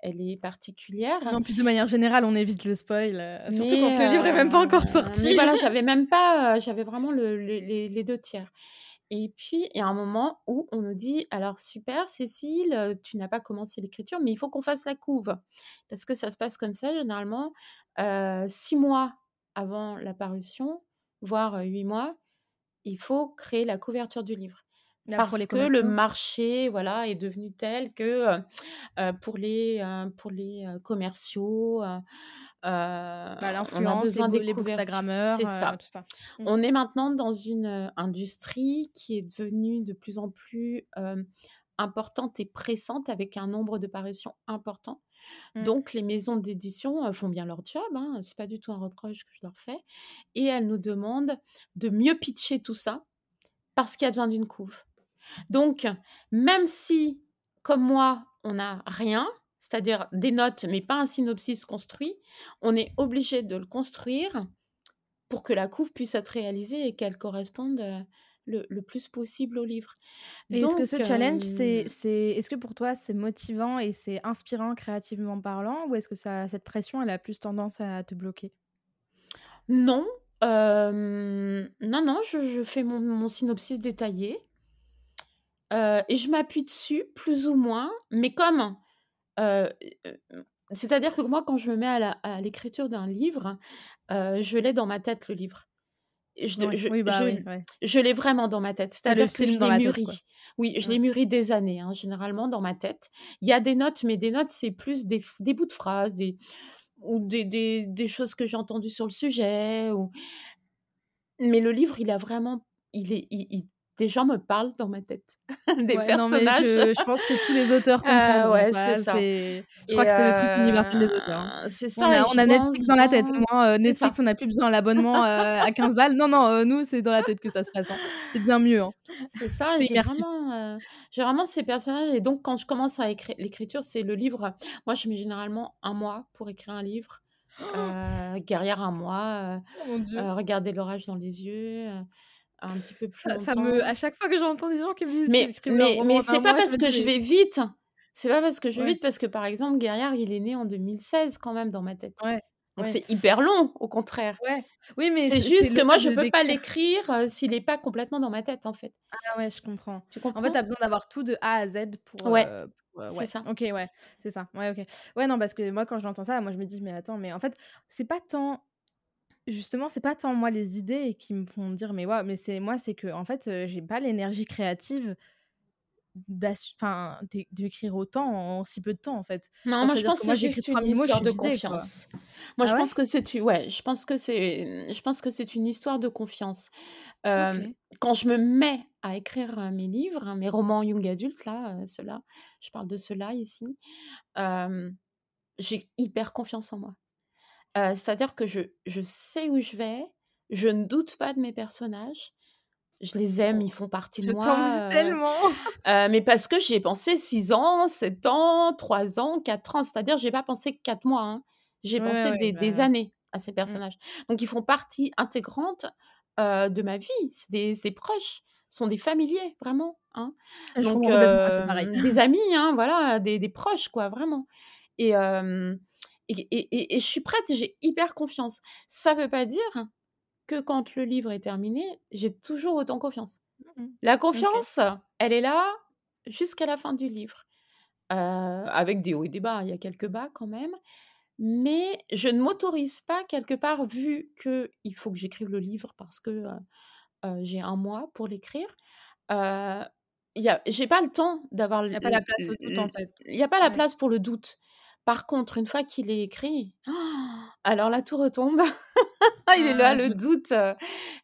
elle est particulière. Non, puis de manière générale, on évite le spoil, heu, surtout Mais quand le livre est même pas encore heu, mais sorti. voilà, *laughs* j'avais même pas, j'avais vraiment le les les les 2 tiers et puis il y a un moment où on nous dit: «Alors super Cécile, tu n'as pas commencé l'écriture, mais il faut qu'on fasse la couve». Parce que ça se passe comme ça généralement, 6 mois avant la parution, voire, 8 mois, il faut créer la couverture du livre. Là, Parce que le marché, voilà, est devenu tel que, heu heu, pour les, heu, pour les, commerciaux, heu Bah, on a besoin des les C'est ça. Tout ça. Mmh. On est maintenant dans une industrie qui est devenue de plus en plus importante et pressante avec un nombre de parutions important. Mmh. Donc, les maisons d'édition font bien leur job, hein, c'est pas du tout un reproche que je leur fais. Et elles nous demandent de mieux pitcher tout ça parce qu'il y a besoin d'une couve. Donc, même si, comme moi, on n'a rien, c'est-à-dire des notes, mais pas un synopsis construit, on est obligé de le construire pour que la couve puisse être réalisée et qu'elle corresponde le, plus possible au livre. Est-ce que ce challenge, c'est, est-ce que pour toi c'est motivant et c'est inspirant créativement parlant, ou est-ce que ça, cette pression, elle a plus tendance à te bloquer? Non, non, non, je, fais mon, synopsis détaillé et je m'appuie dessus plus ou moins, mais comme c'est-à-dire que moi, quand je me mets à l'écriture d'un livre, je l'ai dans ma tête le livre. Je, bah je, l'ai vraiment dans ma tête. C'est-à-dire que je l'ai mûri. oui, je l'ai mûri des années, hein, généralement dans ma tête. Il y a des notes, mais des notes, c'est plus des, des, bouts de phrases, des, ou des, des, des choses que j'ai entendues sur le sujet. Ou... Mais le livre, il a vraiment. Il est, il, des gens me parlent dans ma tête, *laughs* des personnages. je, pense que tous les auteurs *laughs* comprennent. Euh, ouais, c'est ça. Je crois que c'est le truc universel des auteurs. Hein. C'est ça. On a, Netflix dans la tête. Moi, Netflix, on n'a plus besoin de l'abonnement *laughs* à 15 balles. Non, non, nous, c'est dans la tête que ça se passe. Hein. C'est bien mieux. Hein. C'est ça. J'ai vraiment, j'ai vraiment ces personnages. Et donc, quand je commence à écrire l'écriture, c'est le livre. Moi, je mets généralement un mois pour écrire un livre. *gasps* Euh, guerrière un mois, oh, euh, regarder l'orage dans les yeux, un petit peu plus ça, me à chaque fois que j'entends des gens qui me disent mais mais, mais c'est pas parce que je vais vite c'est pas parce que je vais vite parce que par exemple Guerrière il est né en 2016 quand même dans ma tête ouais. Donc c'est hyper long, au contraire. Ouais. Oui, mais c'est juste que moi, je peux pas l'écrire s'il n'est pas complètement dans ma tête, en fait. Ah ouais, je comprends. Tu comprends En fait, tu as besoin d'avoir tout de A à Z pour. Ouais. c'est ça. Ok, ouais, c'est ça. Ouais, ok. Ouais, non, parce que moi, quand j'entends ça, moi, je me dis, mais attends, mais en fait, c'est pas tant Justement, c'est pas tant moi les idées qui me font dire mais ouais, mais c'est moi c'est que en fait, j'ai pas l'énergie créative enfin d'écrire autant en si peu de temps en fait. Non, moi je pense que c'est juste une histoire de confiance. Moi je pense que c'est ouais, je pense que c'est je pense que c'est une histoire de confiance. quand je me mets à écrire mes livres, hein, mes romans young adultes là, ceux-là, je parle de ceux-là ici, j'ai hyper confiance en moi c'est-à-dire que je, je sais où je vais, je ne doute pas de mes personnages. Je les aime, ils font partie de je moi. tellement. *laughs* mais parce que j'ai pensé 6 ans, 7 ans, 3 ans, 4 ans. C'est-à-dire, j'ai pas pensé 4 mois. Hein. J'ai pensé des, des bah années à ces mmh. personnages. Donc, ils font partie intégrante de ma vie. C'est des, des, proches, sont des familiers, vraiment. Hein. Donc, des amis, hein, voilà, des, des, proches, quoi, vraiment. Et, et, je suis prête, j'ai hyper confiance. Ça ne veut pas dire que quand le livre est terminé, j'ai toujours autant confiance. Mmh la confiance, elle est là jusqu'à la fin du livre. avec des hauts et des bas, il y a quelques bas quand même. Mais je ne m'autorise pas quelque part, vu qu'il faut que j'écrive le livre parce que j'ai un mois pour l'écrire. Euh, j'ai pas le temps d'avoir. Il n'y a pas la place au doute en fait. Il n'y a pas la place pour le doute. Par contre, une fois qu'il est écrit, *gasps* alors là, tout retombe. *laughs* Il est là, ah, le doute.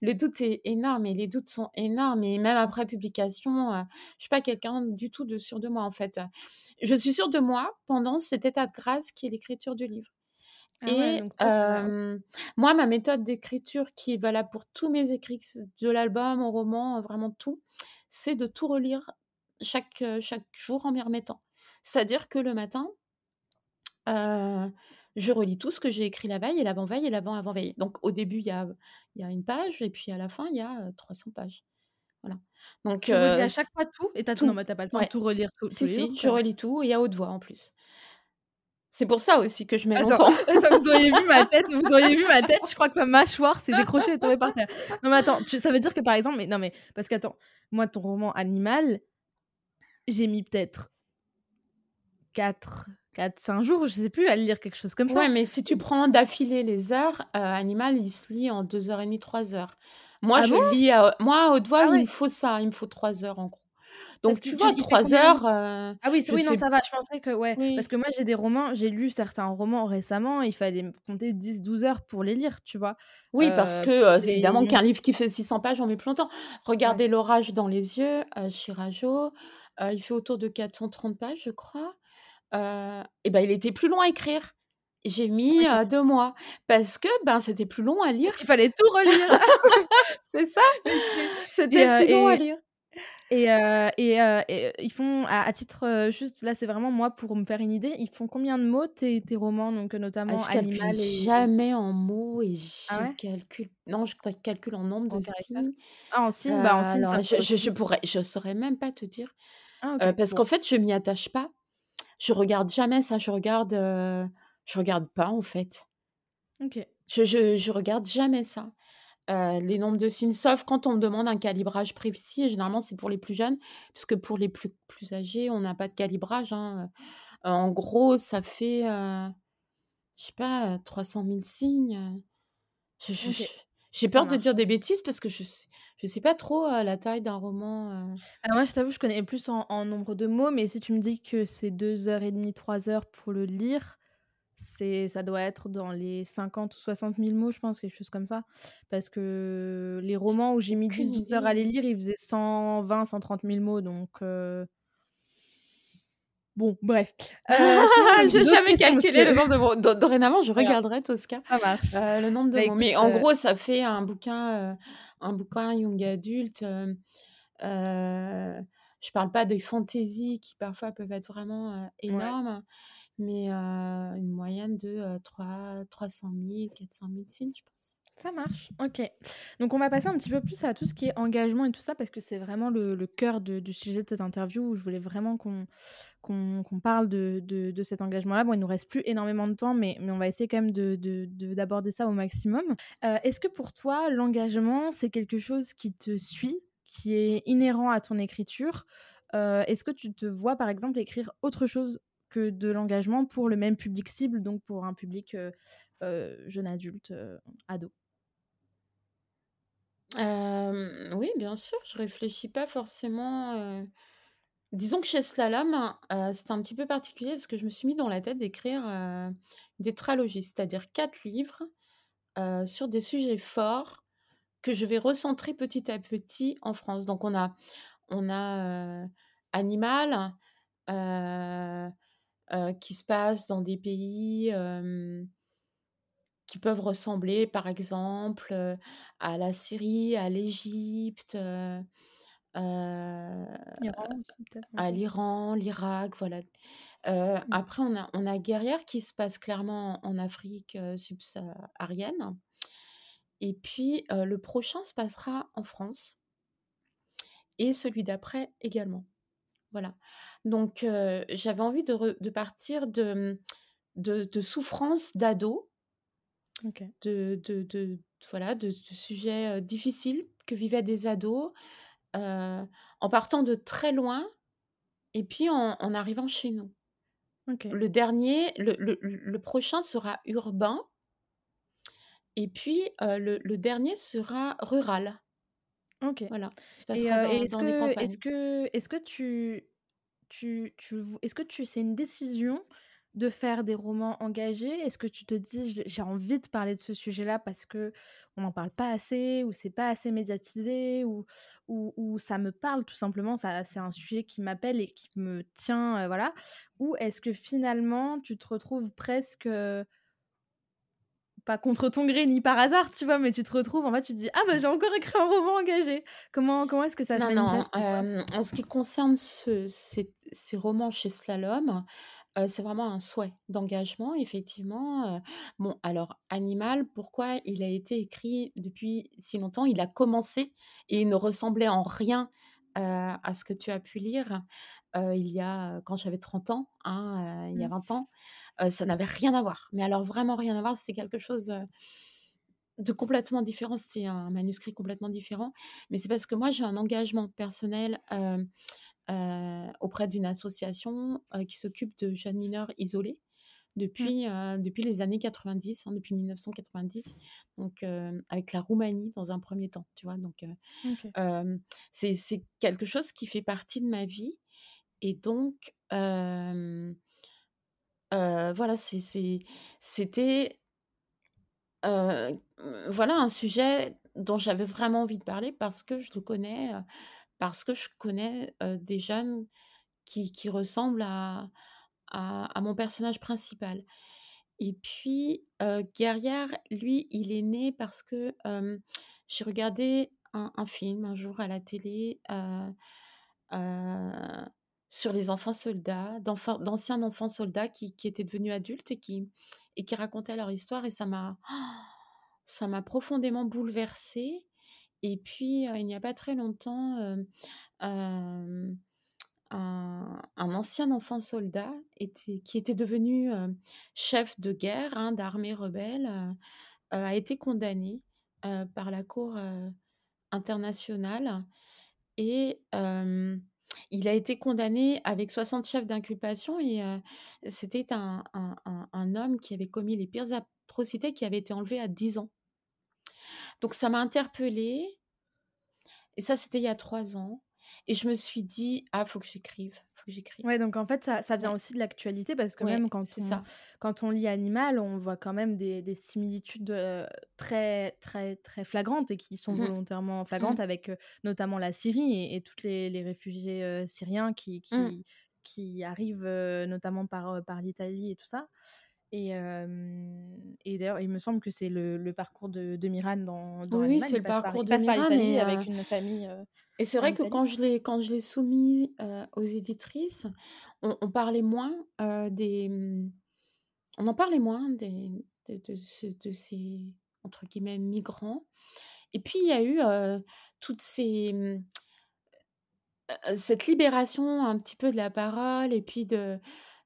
le doute est énorme et les doutes sont énormes. Et même après publication, je ne suis pas quelqu'un du tout de sûr de moi, en fait. Je suis sûre de moi pendant cet état de grâce qui est l'écriture du livre. Ah et moi, ma méthode d'écriture qui est valable pour tous mes écrits, de l'album au roman, vraiment tout, c'est de tout relire chaque, chaque jour en m'y remettant. C'est-à-dire que le matin, je relis tout ce que j'ai écrit la veille et l'avant-veille et l'avant-avant-veille. Donc au début, il y a, y a une page et puis à la fin, il y a 300 pages. Voilà. Donc, tu relis à chaque fois tout et t'as tout. Non, mais t'as pas le temps de tout relire tout. Si, si, je relis tout et à haute voix en plus. C'est pour ça aussi que je mets longtemps. *laughs* vous auriez vu ma tête, vous auriez vu ma tête, je crois que ma mâchoire s'est décrochée et tombée par terre. Non mais attends, ça veut dire que par exemple, mais non mais parce qu'attends, moi ton roman Animal, j'ai mis peut-être 4 4-5 jours, je sais plus, à lire quelque chose comme ça. Ouais, mais si tu prends d'affilée les heures, euh, Animal, il se lit en 2h30, 3 heures. Moi, ah je lis, moi, à haute voix, ah il me faut ça, il me faut 3 heures en gros. Donc tu vois, 3 heures, heu, ah oui, oui, non, ça va, je pensais que ouais, oui. parce que moi j'ai des romans, j'ai lu certains romans récemment, il fallait compter 10-12 heures pour les lire, tu vois? Oui, parce Heu, que, c'est évidemment qu'un livre qui fait 600 pages, on met plus longtemps. ouais. Regardez «L'orage dans les yeux», heu, il fait autour de 430 pages, je crois, et ben, il était plus long à écrire. J'ai mis, Oui, heu, 2 mois parce que, ben, c'était plus long à parce lire. qu'il fallait tout relire. *laughs* C'est ça, c'était plus long à et lire. et et ils font à à titre, juste là, c'est vraiment moi pour me faire une idée, ils font combien de mots tes tes romans? Donc, Ah, notamment je calcule Animal et jamais en mots et ah je ouais? calcule non, je cal calcule en nombre de En signes. Ah en signes, bah, en signes je je pourrais je saurais même pas te dire, ah parce bon, qu'en fait, je m'y attache pas. Je regarde jamais ça, je regarde, heu, je regarde pas, en fait. OK. Je je je regarde jamais ça, heu, les nombres de signes, sauf quand on me demande un calibrage précis et généralement, c'est pour les plus jeunes, puisque pour les plus plus âgés, on n'a pas de calibrage, hein, heu, en gros, ça fait, je sais pas, heu, 300 000 signes, je je j'ai peur de dire des bêtises parce que je sais je sais pas trop, la taille d'un roman, Alors moi, je t'avoue, je connais plus en en nombre de mots, mais si tu me dis que c'est 2 heures et demie, 3 heures pour le lire, c'est ça doit être dans les 50 ou 60 000 mots, je pense, quelque chose comme ça. Parce que les romans où j'ai mis aucune 10-12 heures à les lire, ils faisaient 120-130 000 mots, donc bon, bref. *laughs* Sinon, j'ai jamais calculé le nombre de mots. Do dorénavant, je regarderai Tosca, ça marche. heu, le nombre de Bah, mots. écoute, Mais en heu, gros, ça fait un bouquin, heu, un bouquin young adulte, je parle pas des fantaisies qui parfois peuvent être vraiment, ouais. énormes, mais une moyenne de, heu, trois 300 000-400 000 signes, je pense. Ça marche, OK. Donc on va passer un petit peu plus à tout ce qui est engagement et tout ça parce que c'est vraiment le cœur du sujet de cette interview où je voulais vraiment qu'on qu'on parle de de de cet engagement-là. Bon, il nous reste plus énormément de temps, mais mais on va essayer quand même de de d'aborder ça au maximum. Heu, est-ce que pour toi, l'engagement, c'est quelque chose qui te suit, qui est inhérent à ton écriture? Heu, est-ce que tu te vois, par exemple, écrire autre chose que de l'engagement pour le même public cible, donc pour un public, heu, jeune adulte, ado? Oui, bien sûr, je réfléchis pas forcément, disons que chez Slalom, heu, c'était un petit peu particulier parce que je me suis mis dans la tête d'écrire, heu, une c'est-à-dire 4 livres, sur des sujets forts que je vais recentrer petit à petit en France. Donc on a on a, Animal, qui se passe dans des pays, qui peuvent ressembler par exemple, heu, à la Syrie, à l'Égypte, aussi peut-être un à l'Iran, l'Irak, voilà. OK. après on a on a Guerrière qui se passe clairement en Afrique, subsaharienne et puis, le prochain se passera en France et celui d'après également. Voilà. Donc j'avais envie de partir de, mmh, de de souffrances d'ados, OK. de de de voilà, de de sujets, difficiles que vivaient des ados, en partant de très loin et puis en en arrivant chez nous. OK. Le dernier, le le le prochain sera urbain et puis, le le dernier sera rural. OK. Voilà, Et est-ce que est-ce que est-ce que tu tu tu est-ce que tu c'est une décision de faire des romans engagés? Est-ce que tu te dis: «J'ai envie de parler de ce sujet-là parce qu'on n'en parle pas assez ou c'est pas assez médiatisé ou ou ou ça me parle tout simplement, ça c'est un sujet qui m'appelle et qui me tient», heu, voilà? Ou est-ce que finalement tu te retrouves presque, Pas contre ton gré ni par hasard, tu vois? Mais tu te retrouves, en fait, tu te dis: «Ah bah, j'ai encore écrit un roman engagé». Comment comment est-ce que ça se Non, manifeste hem, en ce qui concerne ce ces ces romans chez Slalom, heu, c'est vraiment un souhait d'engagement effectivement, heu. Bon alors Animal, pourquoi il a été écrit depuis si longtemps? Il a commencé et il ne ressemblait en rien, heu, à ce que tu as pu lire, heu, il y a, quand j'avais 30 ans, hein, heu, il y a Mmh. 20 ans. Heu, ça n'avait rien à voir, mais alors vraiment rien à voir, c'était quelque chose, heu, de complètement différent. C'était un manuscrit complètement différent, mais c'est parce que moi j'ai un engagement personnel, hem, auprès d'une association, heu, qui s'occupe de jeunes mineurs isolés. depuis, depuis les années 90, hein, depuis 1990, donc avec la Roumanie dans un premier temps, tu vois. Donc c'est quelque chose qui fait partie de ma vie et donc voilà, c'était voilà un sujet dont j'avais vraiment envie de parler parce que je le connais, parce que je connais des jeunes qui, qui ressemblent à, à, mon personnage principal. Et puis, Guerrière, lui, il est né parce que j'ai regardé un, film un jour à la télé sur les enfants soldats, d'anciens enfants soldats qui, qui, étaient devenus adultes et qui, et qui racontaient leur histoire. Et ça m'a, *gasps* ça m'a profondément bouleversée. Et puis, il n'y a pas très longtemps, un, ancien enfant soldat qui était devenu chef de guerre hein, d'armée rebelle a été condamné par la Cour internationale et il a été condamné avec 60 chefs d'inculpation et c'était un, un, homme qui avait commis les pires atrocités qui avait été enlevé à 10 ans. Donc ça m'a interpellée et ça c'était il y a trois ans. Et je me suis dit, ah, faut que j'écrive, faut que j'écrive. Ouais, donc en fait, ça, ça vient aussi de l'actualité parce que même quand on, ça. quand on lit Animal, on voit quand même des, des similitudes très, très, très flagrantes et qui sont mmh volontairement flagrantes mmh. avec notamment la Syrie et, tous les, les réfugiés syriens qui, qui, mmh. qui arrivent notamment par, par l'Italie et tout ça. Et, et d'ailleurs, il me semble que c'est le, le, parcours de, de Miran dans, dans Oui, c'est le parcours de Miran. Et, avec une famille. et c'est vrai que quand je l'ai quand je l'ai soumis aux éditrices, on, on parlait moins des. Mmh, on en parlait moins des, de, de, de, ces entre guillemets migrants. Et puis il y a eu toutes ces mmh, cette libération un petit peu de la parole et puis de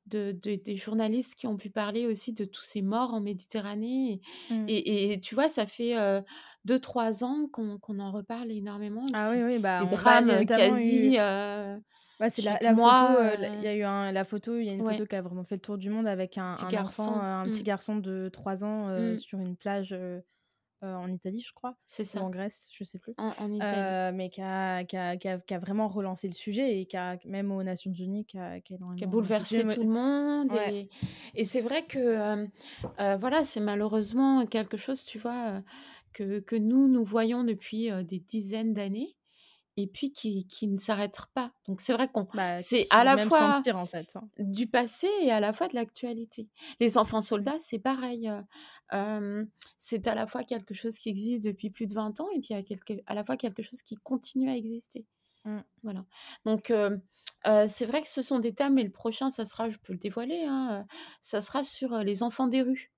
de, des journalistes qui ont pu parler aussi de tous ces morts en Méditerranée. Mmh. Et, et, tu vois, ça fait deux, trois ans qu'on en reparle énormément. Ah oui, oui, bah, des drames quasi. c'est la, la photo. Il y a eu un, la photo. Il y a une photo qui a vraiment fait le tour du monde avec un, petit garçon, enfant, un petit mmh. garçon de 3 ans mmh. sur une plage euh, en Italie, je crois. C'est ça. Ou en Grèce, je sais plus. En, Italie. Euh, mais qui a, vraiment relancé le sujet et qui a, même aux Nations Unies, qui a, bouleversé tout le monde. Et, et c'est vrai que, euh, voilà, c'est malheureusement quelque chose, tu vois, que, que nous, nous voyons depuis des dizaines d'années et puis qui, qui ne s'arrête pas. Donc c'est vrai qu'on bah, c'est à la fois en fait, hein. du passé et à la fois de l'actualité. Les enfants soldats, c'est pareil. c'est à la fois quelque chose qui existe depuis plus de 20 ans et puis à, quelque, à la fois quelque chose qui continue à exister. Mmh. Voilà. Donc c'est vrai que ce sont des thèmes, et le prochain, ça sera, je peux le dévoiler, hein, ça sera sur les enfants des rues.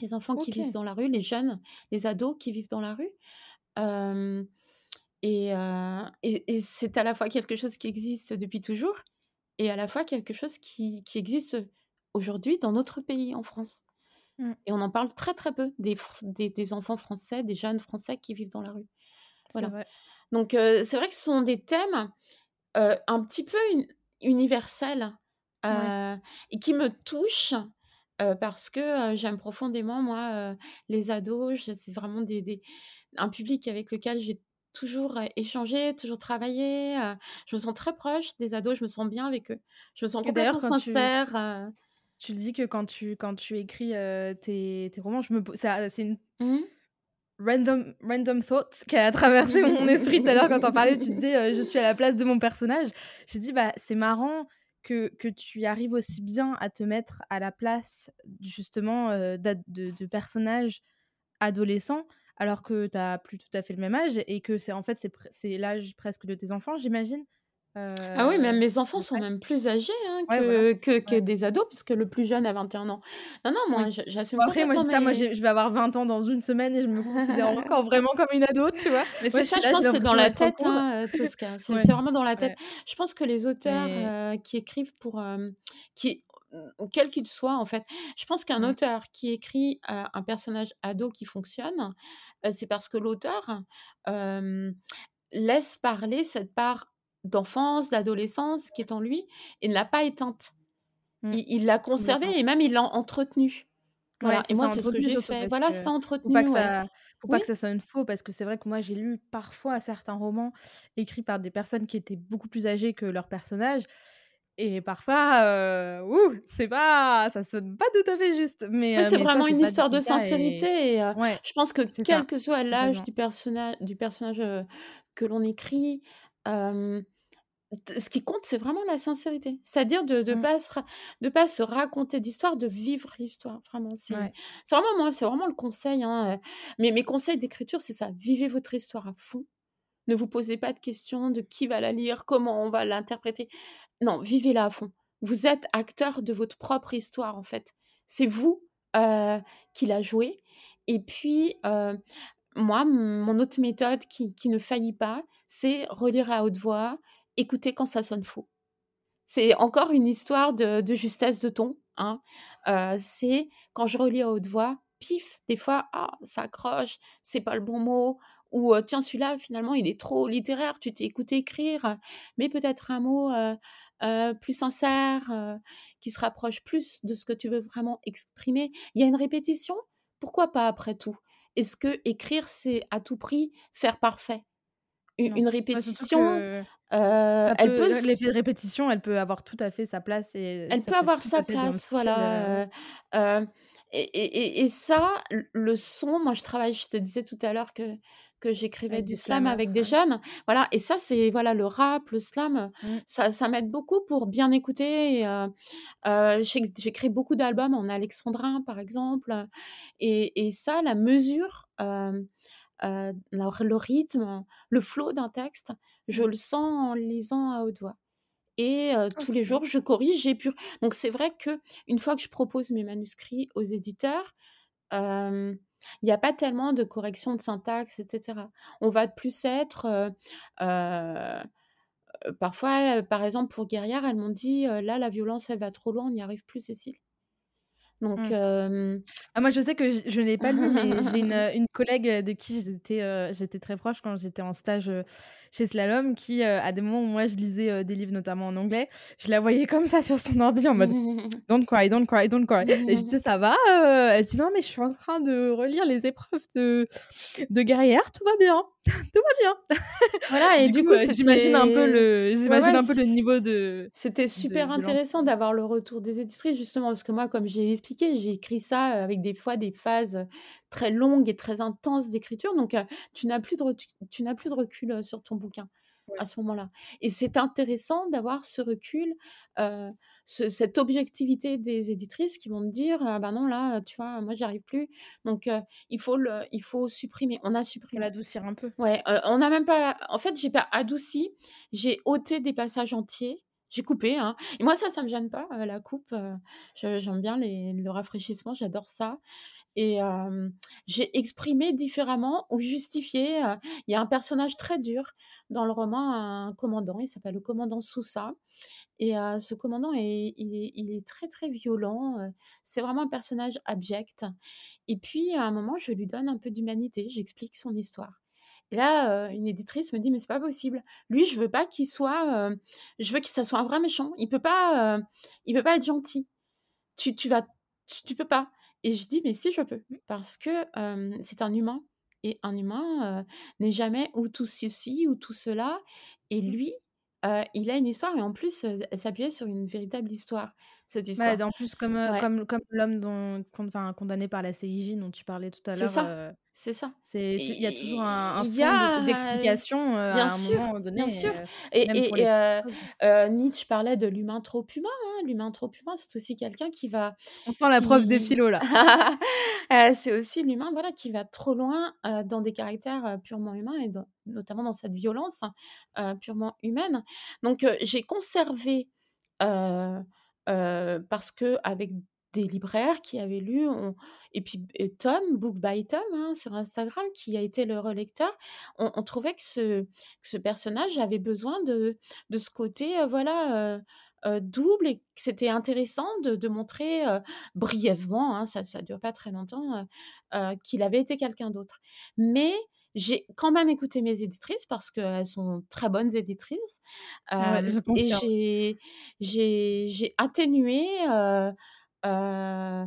Les enfants qui vivent dans la rue, les jeunes, les ados qui vivent dans la rue. Et, et, c'est à la fois quelque chose qui existe depuis toujours et à la fois quelque chose qui, qui existe aujourd'hui dans notre pays, en France. Mmh. Et on en parle très très peu des, des, des, enfants français, des jeunes français qui vivent dans la rue. Voilà. Donc c'est vrai que ce sont des thèmes un petit peu universels et qui me touchent parce que j'aime profondément, moi, les ados. C'est vraiment des, des, un public avec lequel j'ai toujours échangé, toujours travaillé. je me sens très proche des ados, je me sens bien avec eux. Je me sens complètement sincère. Tu, le dis que quand tu, quand tu écris tes, tes, romans, je me, c'est une mmh. random, random thought qui a traversé mon esprit tout à l'heure quand on parlais. Tu disais, je suis à la place de mon personnage. J'ai dit, bah, c'est marrant. Que, que, tu arrives aussi bien à te mettre à la place justement de, de, de personnages adolescents alors que tu n'as plus tout à fait le même âge et que c'est en fait c'est l'âge presque de tes enfants, j'imagine. ah oui, même mes enfants sont même plus âgés hein, que, que, que des ados, puisque le plus jeune a 21 ans. Non, non, moi, j'assume Après, moi, moi je vais avoir 20 ans dans une semaine et je me considère encore vraiment comme une ado, tu vois. *laughs* Mais c'est ça, je pense, c'est dans la tête, hein, *laughs* C'est vraiment dans la tête. Je pense que les auteurs qui écrivent pour... qui quel qu'il soit en fait. Je pense qu'un mmh. auteur qui écrit un personnage ado qui fonctionne, c'est parce que l'auteur laisse parler cette part d'enfance, d'adolescence qui est en lui et ne l'a pas éteinte. Mmh. Il l'a conservé et même il l'a entretenu. Voilà et moi c'est ce que j'ai fait. Voilà, c'est entretenu, faut pas que ça faut pas que ça sonne faux parce que c'est vrai que moi j'ai lu parfois certains romans écrits par des personnes qui étaient beaucoup plus âgées que leurs personnages et parfois, heu, ouh, c'est pas ça sonne pas tout à fait juste. Mais, c'est vraiment une histoire de sincérité et je pense que quel que soit l'âge du personnage du personnage, que l'on écrit, ce qui compte, c'est vraiment la sincérité. C'est-à-dire de ne mmh. pas, se de pas se raconter d'histoire, de vivre l'histoire. Vraiment, c'est vraiment moi, c'est vraiment le conseil. Hein, mais mes conseils d'écriture, c'est ça. Vivez votre histoire à fond. Ne vous posez pas de questions de qui va la lire, comment on va l'interpréter. Non, vivez-la à fond. Vous êtes acteur de votre propre histoire, en fait. C'est vous qui la jouez. Et puis, moi, mon autre méthode qui, ne faillit pas, c'est relire à haute voix, écouter quand ça sonne faux. C'est encore une histoire de, justesse de ton. Hein. c'est quand je relis à haute voix, pif, des fois, ah, ça accroche, c'est pas le bon mot, ou tiens, celui-là, finalement, il est trop littéraire, tu t'es écouté écrire, mais peut-être un mot plus sincère, qui se rapproche plus de ce que tu veux vraiment exprimer. Il y a une répétition, pourquoi pas après tout? Est-ce que écrire, c'est à tout prix faire parfait? Une, répétition, elle peut l'effet répétition, elle peut avoir tout à fait sa place et elle peut avoir sa place, voilà. et, et, ça, le son, moi je travaille, je te disais tout à l'heure que que j'écrivais du slam, avec des jeunes, voilà. Et ça, c'est voilà le rap, le slam, mmh. ça, ça m'aide beaucoup pour bien écouter. J'ai créé beaucoup d'albums en alexandrin, par exemple, et, et ça, la mesure le rythme, le flow d'un texte, je mmh. le sens en lisant à haute voix. Et tous les jours, je corrige, j'épure. Donc c'est vrai que une fois que je propose mes manuscrits aux éditeurs, il n'y a pas tellement de correction de syntaxe, etc. On va plus être parfois, par exemple, pour Guerrière, elles m'ont dit là, la violence, elle va trop loin, on n'y arrive plus, Cécile. Donc, mmh. ah, moi, je sais que je, ne l'ai pas lu, mais *laughs* j'ai une, une, collègue de qui j'étais, j'étais très proche quand j'étais en stage chez Slalom, qui, à des moments où moi je lisais des livres, notamment en anglais, je la voyais comme ça sur son ordi en mode *laughs* Don't cry, don't cry, don't cry. Et je disais, ça va Elle dit, non, mais je suis en train de relire les épreuves de, de guerrière, tout va bien, *laughs* tout va bien. Voilà, et du, coup, j'imagine un peu le, j'imagine un peu le niveau de. C'était super intéressant d'avoir le retour des éditrices, justement, parce que moi, comme j'ai expliqué, j'ai écrit ça avec des fois des phases très longues et très intenses d'écriture, donc tu n'as plus de, tu n'as plus de recul sur ton bouquin à ce moment-là. Et c'est intéressant d'avoir ce recul, cette objectivité des éditrices qui vont me dire «Ah ben non là tu vois moi j'y arrive plus donc il faut le, il faut supprimer on a supprimé. l'adoucir un peu. Ouais on n'a même pas en fait j'ai pas adouci j'ai ôté des passages entiers j'ai coupé hein. et moi ça ça me gêne pas la coupe j'aime bien le rafraîchissement j'adore ça et j'ai exprimé différemment ou justifié. Il y a un personnage très dur dans le roman, un commandant, il s'appelle le commandant Sousa. Et ce commandant, est, il, est, très très violent. c'est vraiment un personnage abject. Et puis à un moment, je lui donne un peu d'humanité, j'explique son histoire. Et là, une éditrice me dit mais c'est pas possible. Lui, je veux pas qu'il soit, je veux qu'il ça soit un vrai méchant. Il peut pas, il peut pas être gentil. Tu, tu vas, tu, tu peux pas. Et je dis, mais si je peux, parce que c'est un humain. Et un humain n'est jamais ou tout ceci ou tout cela. Et mmh. lui, il a une histoire et en plus, elle s'appuyait sur une véritable histoire, cette histoire. en plus, comme, comme, comme l'homme dont, enfin, condamné par la CIJ dont tu parlais tout à l'heure. C'est ça. C'est ça. Il y a toujours un, fond d'explication à un sûr, moment donné. Bien sûr. Et, et, Nietzsche parlait de l'humain trop humain. Hein. L'humain trop humain, c'est aussi quelqu'un qui va. On sent la preuve des philo là. *laughs* c'est aussi l'humain voilà, qui va trop loin dans des caractères purement humains et notamment dans cette violence purement humaine. Donc j'ai conservé. Parce que avec des libraires qui avaient lu, et puis Tom, Book by Tom, hein, sur Instagram, qui a été le relecteur, on, trouvait que ce, personnage avait besoin de, ce côté, voilà, double, et que c'était intéressant de, de montrer brièvement, hein, ça ne dure pas très longtemps, qu'il avait été quelqu'un d'autre. Mais j'ai quand même écouté mes éditrices parce qu'elles sont très bonnes éditrices. Ouais, je et j'ai atténué, heu heu,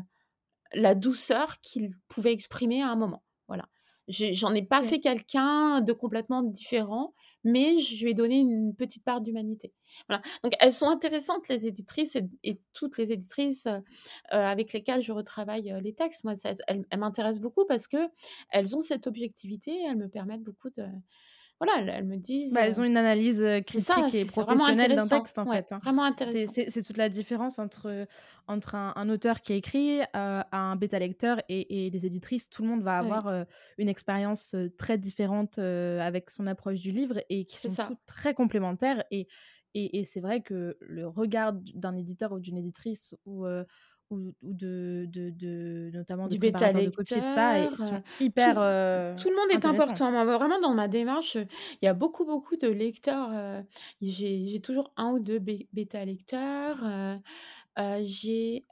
la douceur qu'ils pouvaient exprimer à un moment. Voilà. J'en ai pas fait quelqu'un de complètement différent, mais je lui ai donné une petite part d'humanité. Voilà. Donc elles sont intéressantes les éditrices et toutes les éditrices, heu heu, avec lesquelles je retravaille, heu, les textes. Moi, elles elles m'intéressent beaucoup parce qu'elles ont cette objectivité, elles me permettent beaucoup de voilà, elles elles me disent, Bah, heu elles ont une analyse, ça, critique et professionnelle d'un texte, en Ouais, fait, hein. vraiment intéressant. c'est toute la différence entre, entre un un auteur qui écrit, heu, un bêta lecteur et et les éditrices. Tout le monde va Oui, avoir, une expérience, très différente, avec son approche du livre et qui sont ça. toutes très complémentaires et et et c'est vrai que le regard d'un éditeur ou d'une éditrice ou, ou ou de de de notamment Du bêta de copie et tout ça et sont hyper, tout le monde est important. Moi, vraiment dans ma démarche, il y a beaucoup, beaucoup de lecteurs, heu, j'ai j'ai toujours un ou 2 bé bêta lecteurs, j'ai,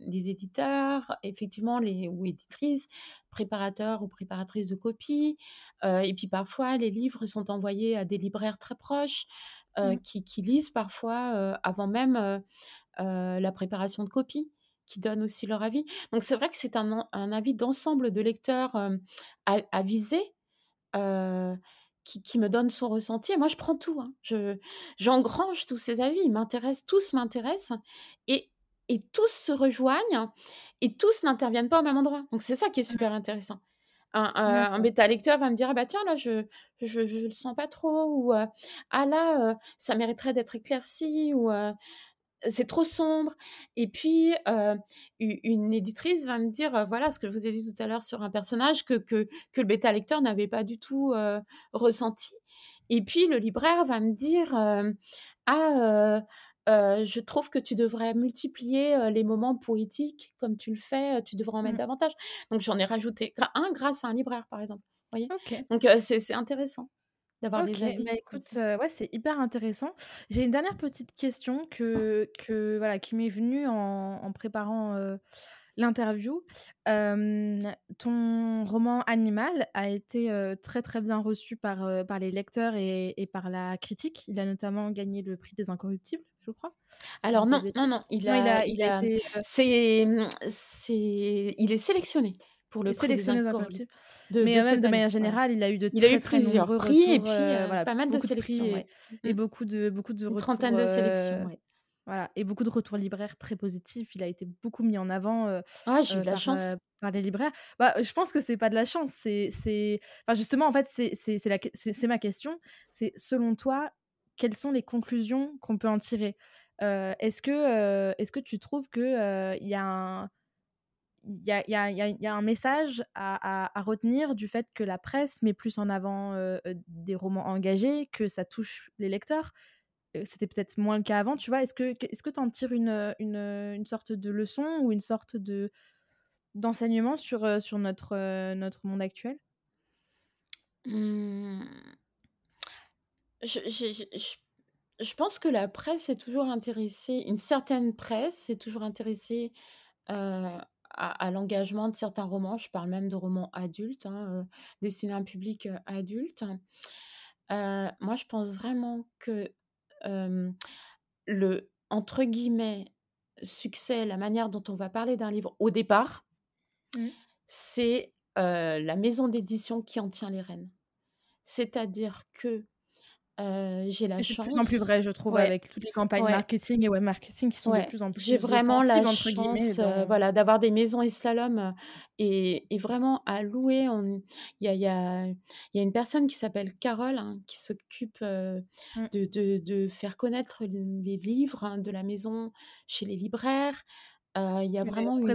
des éditeurs, effectivement les ou éditrices, préparateurs ou préparatrices de copie, heu et puis parfois les livres sont envoyés à des libraires très proches, Mmh. qui qui lisent parfois, avant même, la préparation de copie, qui donnent aussi leur avis. Donc c'est vrai que c'est un un avis d'ensemble de lecteurs, a avisés, heu, qui qui me donne son ressenti et moi je prends tout, hein. Je j'engrange tous ces avis, ils m'intéressent, tous m'intéressent et et tous se rejoignent et tous n'interviennent pas au même endroit. Donc c'est ça qui est super intéressant. Un, bêta lecteur va me dire: «Ah bah tiens là je je je le sens pas trop» ou, «Ah là, ça mériterait d'être éclairci» ou, c'est trop sombre et puis, une éditrice va me dire, voilà ce que je vous ai dit tout à l'heure sur un personnage que que que le bêta lecteur n'avait pas du tout, ressenti et puis le libraire va me dire, «Ah, je trouve que tu devrais multiplier, les moments poétiques comme tu le fais, tu devrais en mettre Mmh. davantage». Donc j'en ai rajouté un grâce à un libraire, par exemple, voyez? Donc c'est intéressant d'avoir OK, des bah, comme écoute, ça. heu, ouais, c'est hyper intéressant. J'ai une dernière petite question que que voilà, qui m'est venue en en préparant, heu, l'interview. Ton roman Animal a été, heu, très, très bien reçu par, par les lecteurs et et par la critique. Il a notamment gagné le prix des Incorruptibles, je crois, si je Alors dis pas de non, non, bêtises. non, il Non, il a a il il a a été, c'est, c'est il est sélectionné pour le Incorruptibles. incorruptibles de Mais, de heu, même de manière générale, il a eu de Il a très, eu très plusieurs nombreux prix et retours, puis, heu, heu, voilà, pas mal de de sélections, et ouais. Mmh. et beaucoup de beaucoup de Une retours, trentaine de sélections, heu ouais. Voilà et beaucoup de retours libraires très positifs. Il a été beaucoup mis en avant, heu Ah, j'ai eu de la par, chance. par les libraires. Bah, je pense que c'est pas de la chance, c'est c'est enfin, justement, en fait, c'est c'est ma question. C'est selon toi, quelles sont les conclusions qu'on peut en tirer? Est-ce que, est-ce que tu trouves que, il y a un y a y a un message à retenir du fait que la presse met plus en avant, des romans engagés, que ça touche les lecteurs? C'était peut-être moins le cas avant, tu vois? Est-ce que tu en tires une, sorte de leçon ou une sorte de d'enseignement sur, notre, monde actuel? Mmh, je pense que la presse est toujours intéressée une certaine presse est toujours intéressée, à à l'engagement de certains romans. Je parle même de romans adultes, hein, heu, destinés à un public, heu, adulte. Heu, moi, je pense vraiment que, le, entre guillemets, «succès», la manière dont on va parler d'un livre au départ, Mmh. c'est, la maison d'édition qui en tient les rênes. C'est-à-dire que, heu, j'ai la Et c'est de plus en plus chance vrai, je trouve, ouais, avec toutes les campagnes ouais. marketing et web marketing qui sont de plus en j'ai plus vraiment la chance, dans voilà, d'avoir des maisons et slalom, heu et et vraiment à louer. On il y a il y a il y a une personne qui s'appelle Carole, hein, qui s'occupe, mmh, de de de faire connaître le les livres, hein, de la maison chez les libraires. Il y a les vraiment une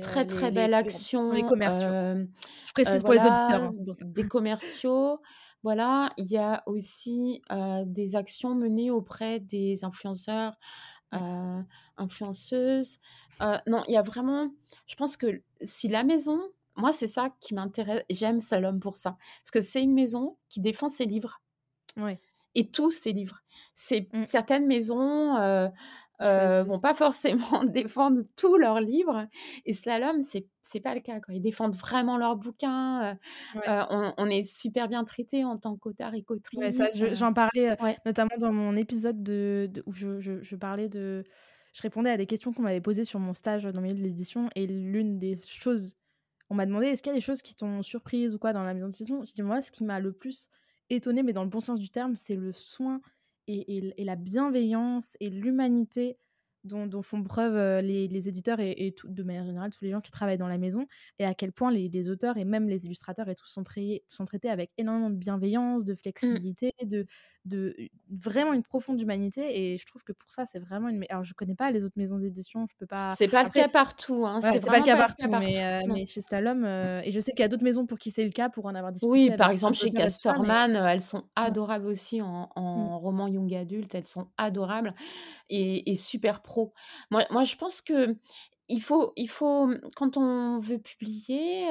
très, les très les belle les sont les action, commerciaux. Je précise pour les voilà, auditeurs, hein, pour des commerciaux. Voilà, il y a aussi, des actions menées auprès des influenceurs Mmh. heu, influenceuse. Heu, non, il y a vraiment je pense que si la maison moi, c'est ça qui m'intéresse j'aime Salom pour ça. Parce que c'est une maison qui défend ses livres Ouais. et tous ses livres. C'est Mmh. certaines maisons, euh, vont pas forcément *laughs* défendre tous leurs livres. Et Slalom, c'est c'est pas le cas. Quoi. Ils défendent vraiment leurs bouquins. on, est super bien traité en tant qu'auteur et qu'autrice. J'en parlais notamment dans mon épisode de, où je, je, parlais de. Je répondais à des questions qu'on m'avait posées sur mon stage dans le milieu de l'édition. Et l'une des choses on m'a demandé est-ce qu'il y a des choses qui t'ont surprise ou quoi dans la maison d'édition Je dis moi, ce qui m'a le plus étonnée, mais dans le bon sens du terme, c'est le soin et, la bienveillance et l'humanité dont, font preuve les, éditeurs et, de manière générale tous les gens qui travaillent dans la maison, et à quel point les, auteurs et même les illustrateurs et tout sont, sont traités avec énormément de bienveillance, de mmh. flexibilité, de, de vraiment une profonde humanité. Et je trouve que pour ça, c'est vraiment une. Alors, je connais pas les autres maisons d'édition, je peux pas. C'est pas le cas partout. Hein. c'est pas le cas partout, mais, mais, chez Slalom, et je sais qu'il y a d'autres maisons pour qui c'est le cas, pour en avoir discuté. Oui, par exemple chez Casterman, elles sont adorables aussi en, en roman young adulte, elles sont adorables et, super pro. Moi, moi, je pense que il faut, il faut, quand on veut publier,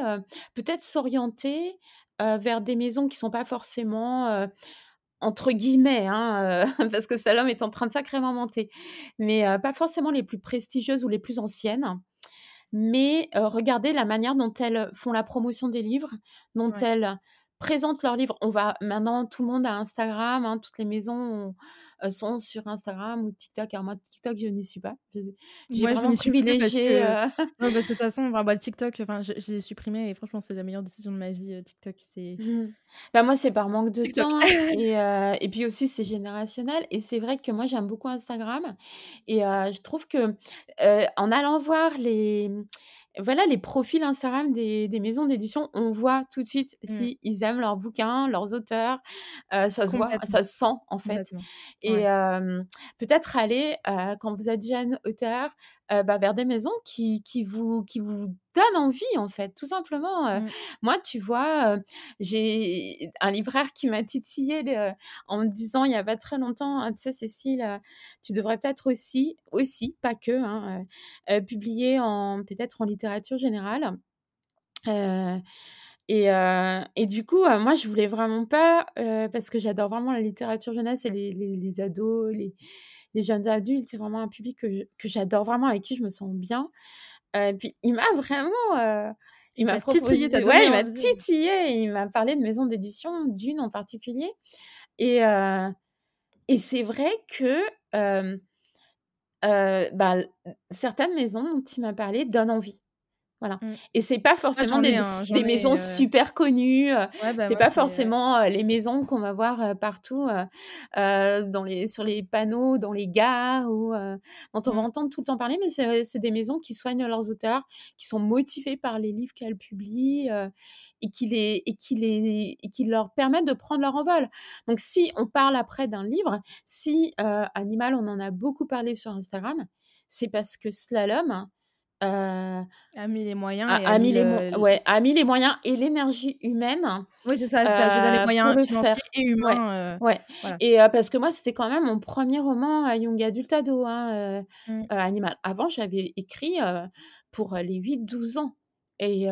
peut-être s'orienter vers des maisons qui sont pas forcément entre guillemets, hein, *laughs* parce que Salom est en train de sacrément monter, mais pas forcément les plus prestigieuses ou les plus anciennes. Mais regardez la manière dont elles font la promotion des livres, dont elles présentent leurs livres. On va maintenant, tout le monde a Instagram, hein, toutes les maisons euh, sont sur Instagram ou TikTok. Alors moi, TikTok, je n'y suis pas. J'ai vraiment je privilégié. Parce que, euh, *laughs* parce que de toute *laughs* façon, enfin, bah, TikTok, j'ai supprimé et franchement, c'est la meilleure décision de ma vie. Euh, TikTok, c'est. Mmh. Bah moi, c'est par manque de temps *laughs* et, et puis aussi c'est générationnel. Et c'est vrai que moi, j'aime beaucoup Instagram et je trouve que en allant voir les voilà les profils Instagram des, maisons d'édition, on voit tout de suite mmh. si ils aiment leurs bouquins, leurs auteurs, ça se voit, ça se sent en fait. Et peut-être aller quand vous êtes jeune auteur bah, vers des maisons qui, qui, vous, qui vous donnent envie en fait, tout simplement. Mmh. Moi, tu vois, j'ai un libraire qui m'a titillé en me disant il y a pas très longtemps, «Ah, tu sais Cécile, tu devrais peut-être aussi, aussi, pas que, hein, publier en peut-être en littérature générale. Et, et, du coup, moi, je voulais vraiment pas, parce que j'adore vraiment la littérature jeunesse et les, les, les ados, les, les jeunes adultes, c'est vraiment un public que, j'adore vraiment, avec qui je me sens bien. et puis, il m'a *laughs* vraiment. il m'a titillé, ouais, il m'a titillé, il m'a parlé de maison d'édition, d'une en particulier. Et, et c'est vrai que bah, certaines maisons dont il m'a parlé donnent envie. Voilà. Mmh. Et c'est pas forcément des, des, maisons super connues. Bah, c'est pas forcément les maisons qu'on va voir partout dans les, sur les panneaux, dans les gares, ou dont on va mmh. entendre tout le temps parler. Mais c'est des maisons qui soignent leurs auteurs, qui sont motivées par les livres qu'elles publient et, qui les, et, qui les, et qui leur permettent de prendre leur envol. Donc, si on parle après d'un livre, si Animal, on en a beaucoup parlé sur Instagram, c'est parce que Slalom, euh, a mis les moyens. A, mis, les, ouais, a mis les moyens et l'énergie humaine. Oui, c'est ça, Je donne les moyens financiers et humains. Ouais. Et parce que moi, c'était quand même mon premier roman Young Adult Ado, hein, mmh. Animal. Avant, j'avais écrit pour les 8-12 ans. Et,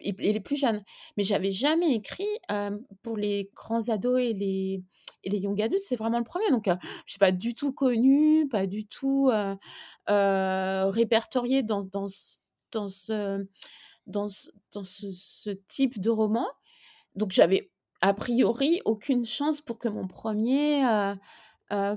et, les plus jeunes. Mais j'avais jamais écrit pour les grands ados et les, et les young adultes, c'est vraiment le premier. Donc, je ne suis pas du tout connue, pas du tout répertoriée dans, dans, dans, ce, dans, dans ce, type de roman. Donc, j'avais a priori aucune chance pour que mon premier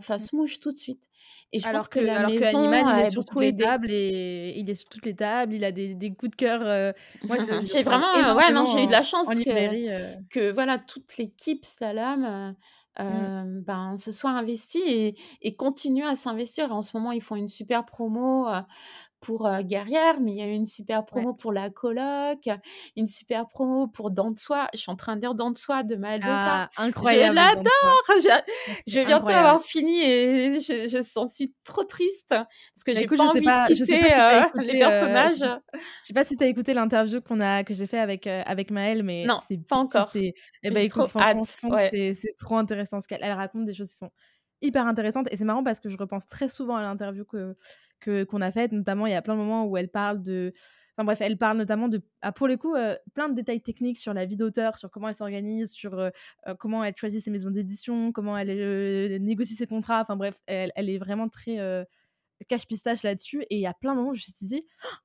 fasse mouche tout de suite. Et je pense que, la maison a il est sur toutes les tables et il est sur toutes les tables, il a des, des coups de cœur. *laughs* moi, j'ai vraiment, ouais, non, j'ai eu de la chance que, que voilà toute l'équipe Mmh. ben, se soit investi et, et continue à s'investir. En ce moment, ils font une super promo pour Guerrière, mais il y a une super promo pour la coloc, une super promo pour Dents de soie. Je suis en train de dire Dents de soie de Maëlle ah, Incroyable. Je l'adore. Je, vais bientôt avoir fini et je, je suis trop triste parce que bah, j'ai pas envie de quitter les personnages. je, sais pas si tu as écouté l'interview qu'on a que j'ai fait avec avec Maëlle, mais non, pas encore. Et eh ben écoute, c'est trop intéressant ce qu'elle raconte des choses qui sont hyper intéressantes et c'est marrant parce que je repense très souvent à l'interview que qu'on a faite. Notamment, il y a plein de moments où elle parle de. Enfin bref, elle parle notamment de, ah, pour le coup, euh, plein de détails techniques sur la vie d'auteur, sur comment elle s'organise, sur euh, euh, comment elle choisit ses maisons d'édition, comment elle négocie ses contrats. Enfin bref, elle, elle, est vraiment très cache pistache là-dessus. Et il y a plein de moments où je me suis dit, «Oh,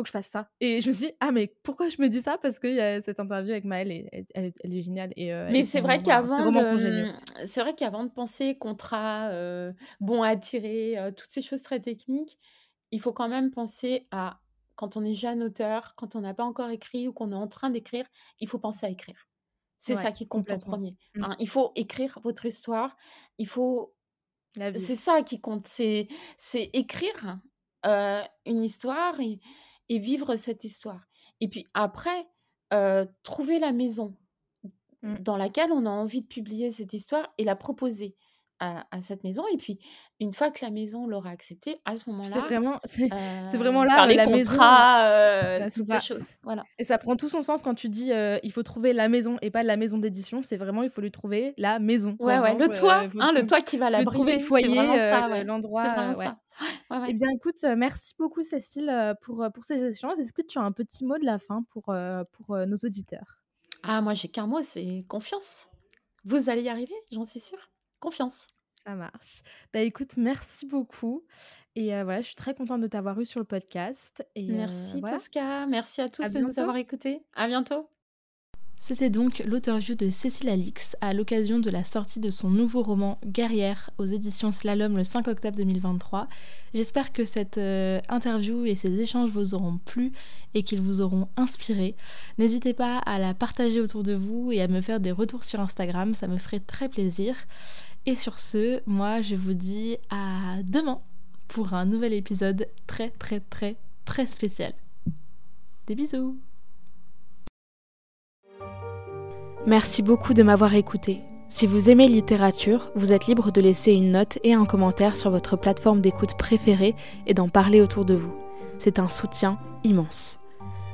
faut que je fasse ça. Et je me suis dit, ah, mais pourquoi je me dis ça? Parce qu'il y a cette interview avec Maëlle, et, elle, elle, est géniale. Et, euh, mais c'est vrai qu'avant de... c'est vrai qu'avant de penser contrat, euh, bon à tirer, euh, toutes ces choses très techniques, il faut quand même penser à quand on est jeune auteur, quand on n'a pas encore écrit ou qu'on est en train d'écrire, il faut penser à écrire. C'est ça qui compte en premier. Mmh. Hein. Il faut écrire votre histoire. Il faut. C'est ça qui compte. C'est écrire une histoire et, et, vivre cette histoire. Et puis après, trouver la maison mmh. dans laquelle on a envie de publier cette histoire et la proposer à, cette maison. Et puis, une fois que la maison l'aura accepté, à ce moment-là, *laughs* c'est vraiment, c'est, euh, vraiment là les la contrats, euh, toutes ces choses. Voilà. Et ça prend tout son sens quand tu dis euh, il faut trouver la maison et pas la maison d'édition. C'est vraiment il faut lui trouver la maison. Ouais, ouais, le toit, hein, le toit qui va la trouver le foyer, l'endroit. Ouais. Eh bien, écoute, merci beaucoup Cécile pour, pour ces échanges. Est-ce que tu as un petit mot de la fin pour, pour nos auditeurs? Ah, moi j'ai qu'un mot, c'est confiance. Vous allez y arriver, j'en suis sûre confiance. Ça marche. Bah écoute, merci beaucoup. Et voilà, je suis très contente de t'avoir eu sur le podcast. Et merci Tosca, merci à tous de nous avoir écoutés. À bientôt. C'était donc l'auteur-view de Cécile Alix à l'occasion de la sortie de son nouveau roman Guerrière aux éditions Slalom le 5 octobre 2023. J'espère que cette euh, interview et ces échanges vous auront plu et qu'ils vous auront inspiré. N'hésitez pas à la partager autour de vous et à me faire des retours sur Instagram, ça me ferait très plaisir. Et sur ce, moi je vous dis à demain pour un nouvel épisode très très très très spécial. Des bisous Merci beaucoup de m'avoir écouté. Si vous aimez littérature, vous êtes libre de laisser une note et un commentaire sur votre plateforme d'écoute préférée et d'en parler autour de vous. C'est un soutien immense.